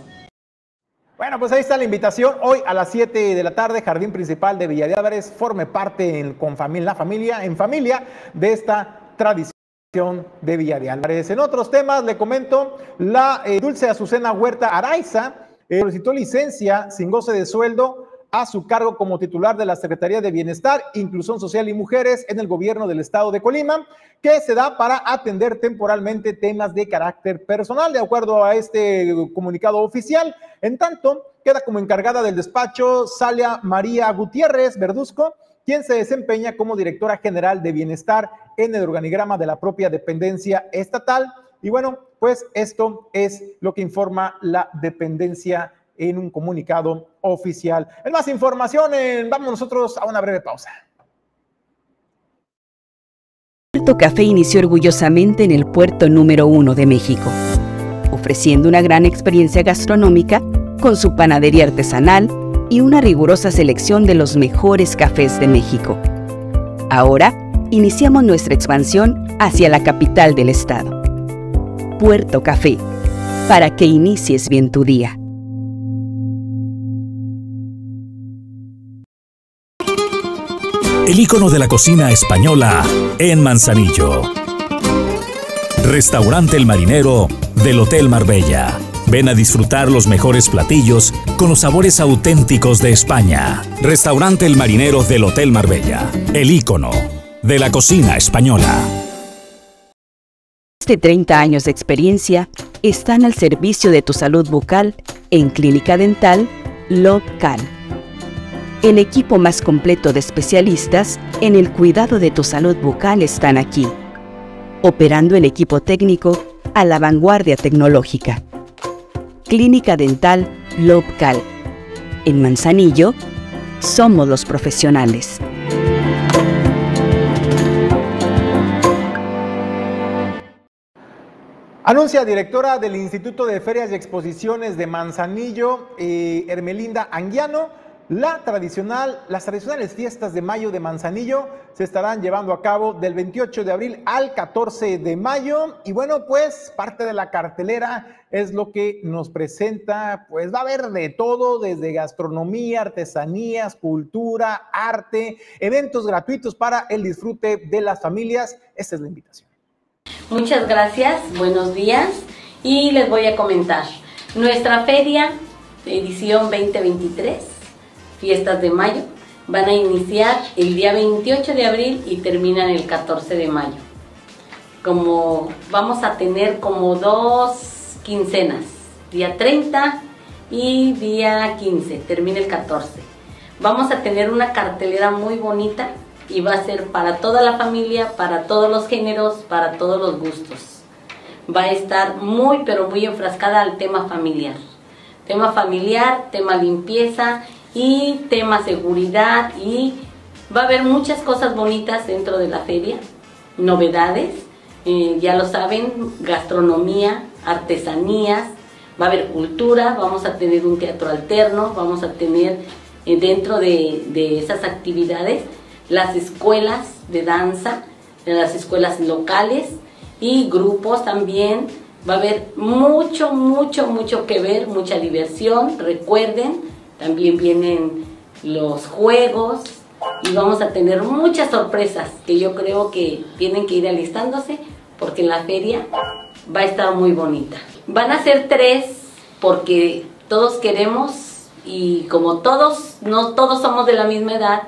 Bueno, pues ahí está la invitación. Hoy a las 7 de la tarde, Jardín Principal de Villa de Álvarez, forme parte con familia, la familia, en familia de esta tradición de Villa Álvarez. En otros temas, le comento, la eh, Dulce Azucena Huerta Araiza eh, solicitó licencia sin goce de sueldo a su cargo como titular de la Secretaría de Bienestar, Inclusión Social y Mujeres en el gobierno del estado de Colima, que se da para atender temporalmente temas de carácter personal, de acuerdo a este comunicado oficial. En tanto, queda como encargada del despacho Salia María Gutiérrez Verduzco, quien se desempeña como directora general de bienestar en el organigrama de la propia dependencia estatal. Y bueno, pues esto es lo que informa la dependencia en un comunicado oficial. En más información, vamos nosotros a una breve pausa. Puerto Café inició orgullosamente en el puerto número uno de México, ofreciendo una gran experiencia gastronómica con su panadería artesanal y una rigurosa selección de los mejores cafés de México. Ahora, iniciamos nuestra expansión hacia la capital del estado. Puerto Café, para que inicies bien tu día. El icono de la cocina española en Manzanillo. Restaurante El Marinero del Hotel Marbella Ven a disfrutar los mejores platillos con los sabores auténticos de España. Restaurante El Marinero del Hotel Marbella, el ícono de la cocina española. De 30 años de experiencia están al servicio de tu salud bucal en Clínica Dental Local. El equipo más completo de especialistas en el cuidado de tu salud bucal están aquí, operando el equipo técnico a la vanguardia tecnológica Clínica Dental Local. En Manzanillo, somos los profesionales. Anuncia directora del Instituto de Ferias y Exposiciones de Manzanillo, eh, Hermelinda Anguiano, la tradicional, las tradicionales fiestas de mayo de Manzanillo se estarán llevando a cabo del 28 de abril al 14 de mayo. Y bueno, pues parte de la cartelera es lo que nos presenta, pues va a haber de todo, desde gastronomía, artesanías, cultura, arte, eventos gratuitos para el disfrute de las familias. Esta es la invitación. Muchas gracias, buenos días y les voy a comentar. Nuestra feria edición 2023 fiestas de mayo. Van a iniciar el día 28 de abril y terminan el 14 de mayo. Como vamos a tener como dos quincenas, día 30 y día 15, termina el 14. Vamos a tener una cartelera muy bonita y va a ser para toda la familia, para todos los géneros, para todos los gustos. Va a estar muy pero muy enfrascada al tema familiar. Tema familiar, tema limpieza y tema seguridad y va a haber muchas cosas bonitas dentro de la feria, novedades, eh, ya lo saben, gastronomía, artesanías, va a haber cultura, vamos a tener un teatro alterno, vamos a tener eh, dentro de, de, esas actividades las escuelas de danza, las escuelas locales y grupos también. Va a haber mucho, mucho, mucho que ver, mucha diversión. Recuerden, también vienen los juegos y vamos a tener muchas sorpresas que yo creo que tienen que ir alistándose porque la feria va a estar muy bonita. Van a ser tres porque todos queremos y como todos, no todos somos de la misma edad,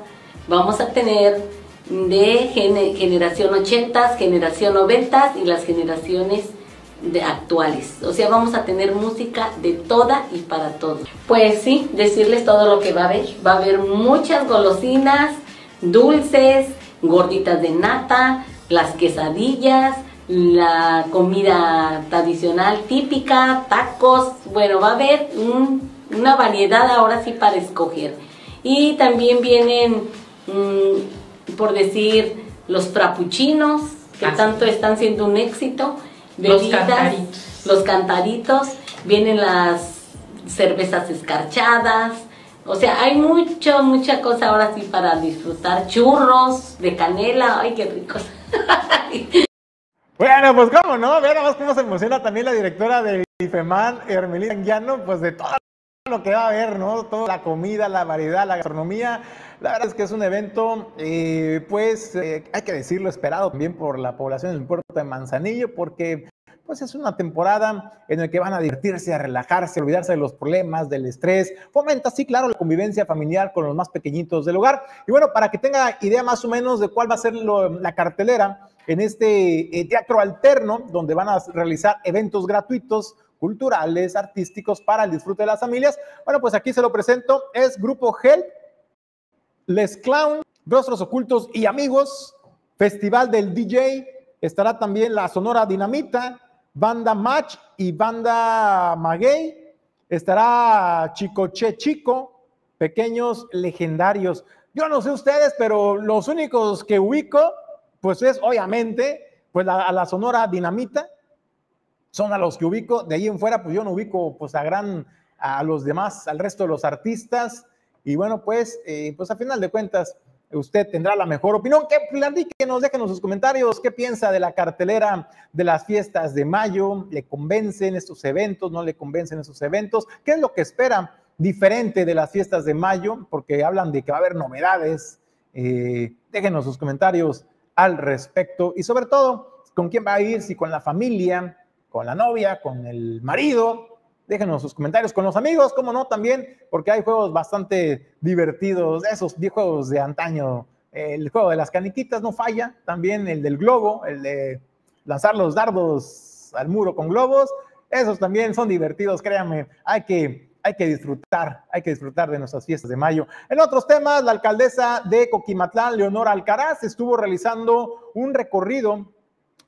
vamos a tener de generación 80, generación 90 y las generaciones de actuales. O sea, vamos a tener música de toda y para todos. Pues sí, decirles todo lo que va a haber. Va a haber muchas golosinas, dulces, gorditas de nata, las quesadillas, la comida tradicional típica, tacos. Bueno, va a haber una variedad ahora sí para escoger. Y también vienen, mm, por decir, los frappuccinos, que tanto están siendo un éxito los cantaritos. Los cantaritos, vienen las cervezas escarchadas, o sea, hay mucho, mucha cosa ahora sí para disfrutar. Churros de canela, ay, qué ricos. bueno, pues cómo no, vean más cómo se emociona también la directora de IFEMAN, Hermelina Anguiano, pues de todo lo que va a haber, ¿no? Toda la comida, la variedad, la gastronomía. La verdad es que es un evento, eh, pues, eh, hay que decirlo, esperado también por la población del puerto de Manzanillo, porque pues es una temporada en la que van a divertirse, a relajarse, a olvidarse de los problemas, del estrés. Fomenta, sí, claro, la convivencia familiar con los más pequeñitos del hogar. Y bueno, para que tenga idea más o menos de cuál va a ser la cartelera en este eh, teatro alterno, donde van a realizar eventos gratuitos culturales, artísticos para el disfrute de las familias. Bueno, pues aquí se lo presento. Es Grupo Help, Les Clown, Rostros Ocultos y Amigos, Festival del DJ. Estará también la Sonora Dinamita, Banda Match y Banda Maguey. Estará Chicoche Chico, Pequeños Legendarios. Yo no sé ustedes, pero los únicos que ubico, pues es obviamente pues a la Sonora Dinamita, son a los que ubico. De ahí en fuera, pues yo no ubico pues a gran, a los demás, al resto de los artistas. Y bueno, pues, eh, pues a final de cuentas, usted tendrá la mejor opinión. Que, que nos dejen en sus comentarios qué piensa de la cartelera de las fiestas de mayo. ¿Le convencen estos eventos? ¿No le convencen estos eventos? ¿Qué es lo que espera diferente de las fiestas de mayo? Porque hablan de que va a haber novedades. Eh, déjenos sus comentarios al respecto y sobre todo con quién va a ir, si con la familia, con la novia, con el marido. Déjenos sus comentarios con los amigos, cómo no, también, porque hay juegos bastante divertidos, esos juegos de antaño. El juego de las caniquitas no falla, también el del globo, el de lanzar los dardos al muro con globos, esos también son divertidos, créanme, hay que, hay que disfrutar, hay que disfrutar de nuestras fiestas de mayo. En otros temas, la alcaldesa de Coquimatlán, Leonora Alcaraz, estuvo realizando un recorrido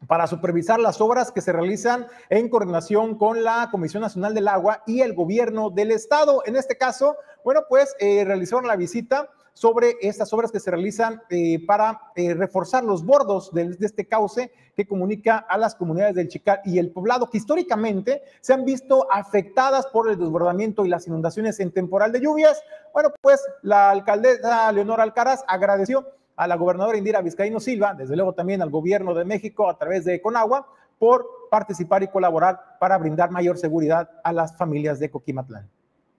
para supervisar las obras que se realizan en coordinación con la Comisión Nacional del Agua y el gobierno del estado. En este caso, bueno, pues eh, realizaron la visita sobre estas obras que se realizan eh, para eh, reforzar los bordos de, este cauce que comunica a las comunidades del Chical y el poblado, que históricamente se han visto afectadas por el desbordamiento y las inundaciones en temporal de lluvias. Bueno, pues la alcaldesa Leonora Alcaraz agradeció a la gobernadora Indira Vizcaíno Silva, desde luego también al gobierno de México a través de Conagua, por participar y colaborar para brindar mayor seguridad a las familias de Coquimatlán.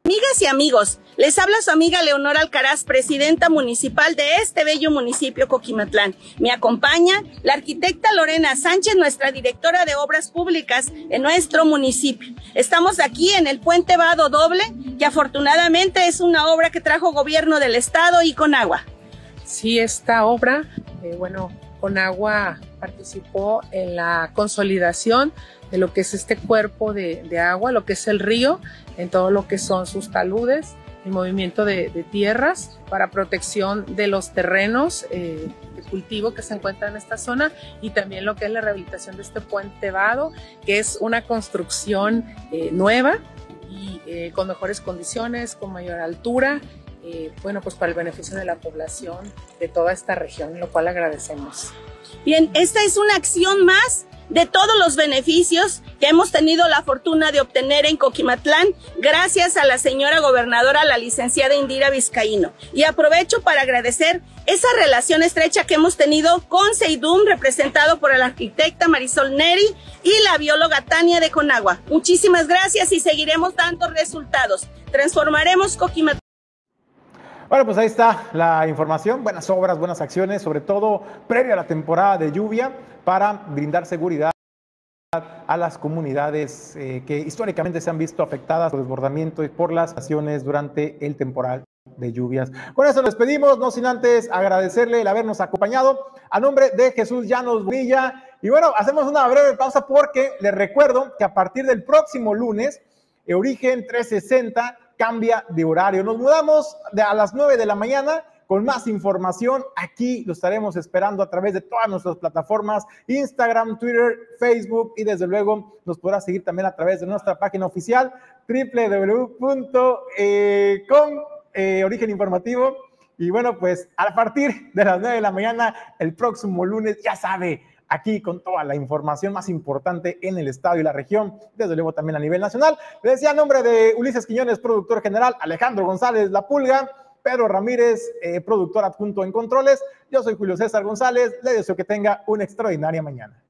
Amigas y amigos, les habla su amiga Leonora Alcaraz, presidenta municipal de este bello municipio Coquimatlán. Me acompaña la arquitecta Lorena Sánchez, nuestra directora de obras públicas en nuestro municipio. Estamos aquí en el puente Vado Doble, que afortunadamente es una obra que trajo gobierno del estado y Conagua. Sí, esta obra, eh, bueno, Conagua participó en la consolidación de lo que es este cuerpo de, agua, lo que es el río, en todo lo que son sus taludes, el movimiento de, tierras para protección de los terrenos eh, de cultivo que se encuentran en esta zona y también lo que es la rehabilitación de este puente vado, que es una construcción eh, nueva y con mejores condiciones, con mayor altura eh, bueno, pues para el beneficio de la población de toda esta región, lo cual agradecemos. Bien, esta es una acción más de todos los beneficios que hemos tenido la fortuna de obtener en Coquimatlán gracias a la señora gobernadora, la licenciada Indira Vizcaíno. Y aprovecho para agradecer esa relación estrecha que hemos tenido con Seidum, representado por la arquitecta Marisol Neri y la bióloga Tania de Conagua. Muchísimas gracias y seguiremos dando resultados. Transformaremos Coquimatlán. Bueno, pues ahí está la información, buenas obras, buenas acciones, sobre todo previo a la temporada de lluvia para brindar seguridad a las comunidades eh, que históricamente se han visto afectadas por desbordamiento y por las estaciones durante el temporal de lluvias. Con eso nos despedimos, no sin antes agradecerle el habernos acompañado a nombre de Jesús Llanos Brilla. Y bueno, hacemos una breve pausa porque les recuerdo que a partir del próximo lunes, Origen 360 cambia de horario. Nos mudamos a las 9 de la mañana con más información. Aquí lo estaremos esperando a través de todas nuestras plataformas, Instagram, Twitter, Facebook y desde luego nos podrá seguir también a través de nuestra página oficial www.com eh, Origen Informativo. Y bueno, pues a partir de las 9 de la mañana, el próximo lunes, ya sabe, aquí con toda la información más importante en el estado y la región, desde luego también a nivel nacional. Le decía a nombre de Ulises Quiñones, productor general, Alejandro González La Pulga, Pedro Ramírez, eh, productor adjunto en controles. Yo soy Julio César González. Le deseo que tenga una extraordinaria mañana.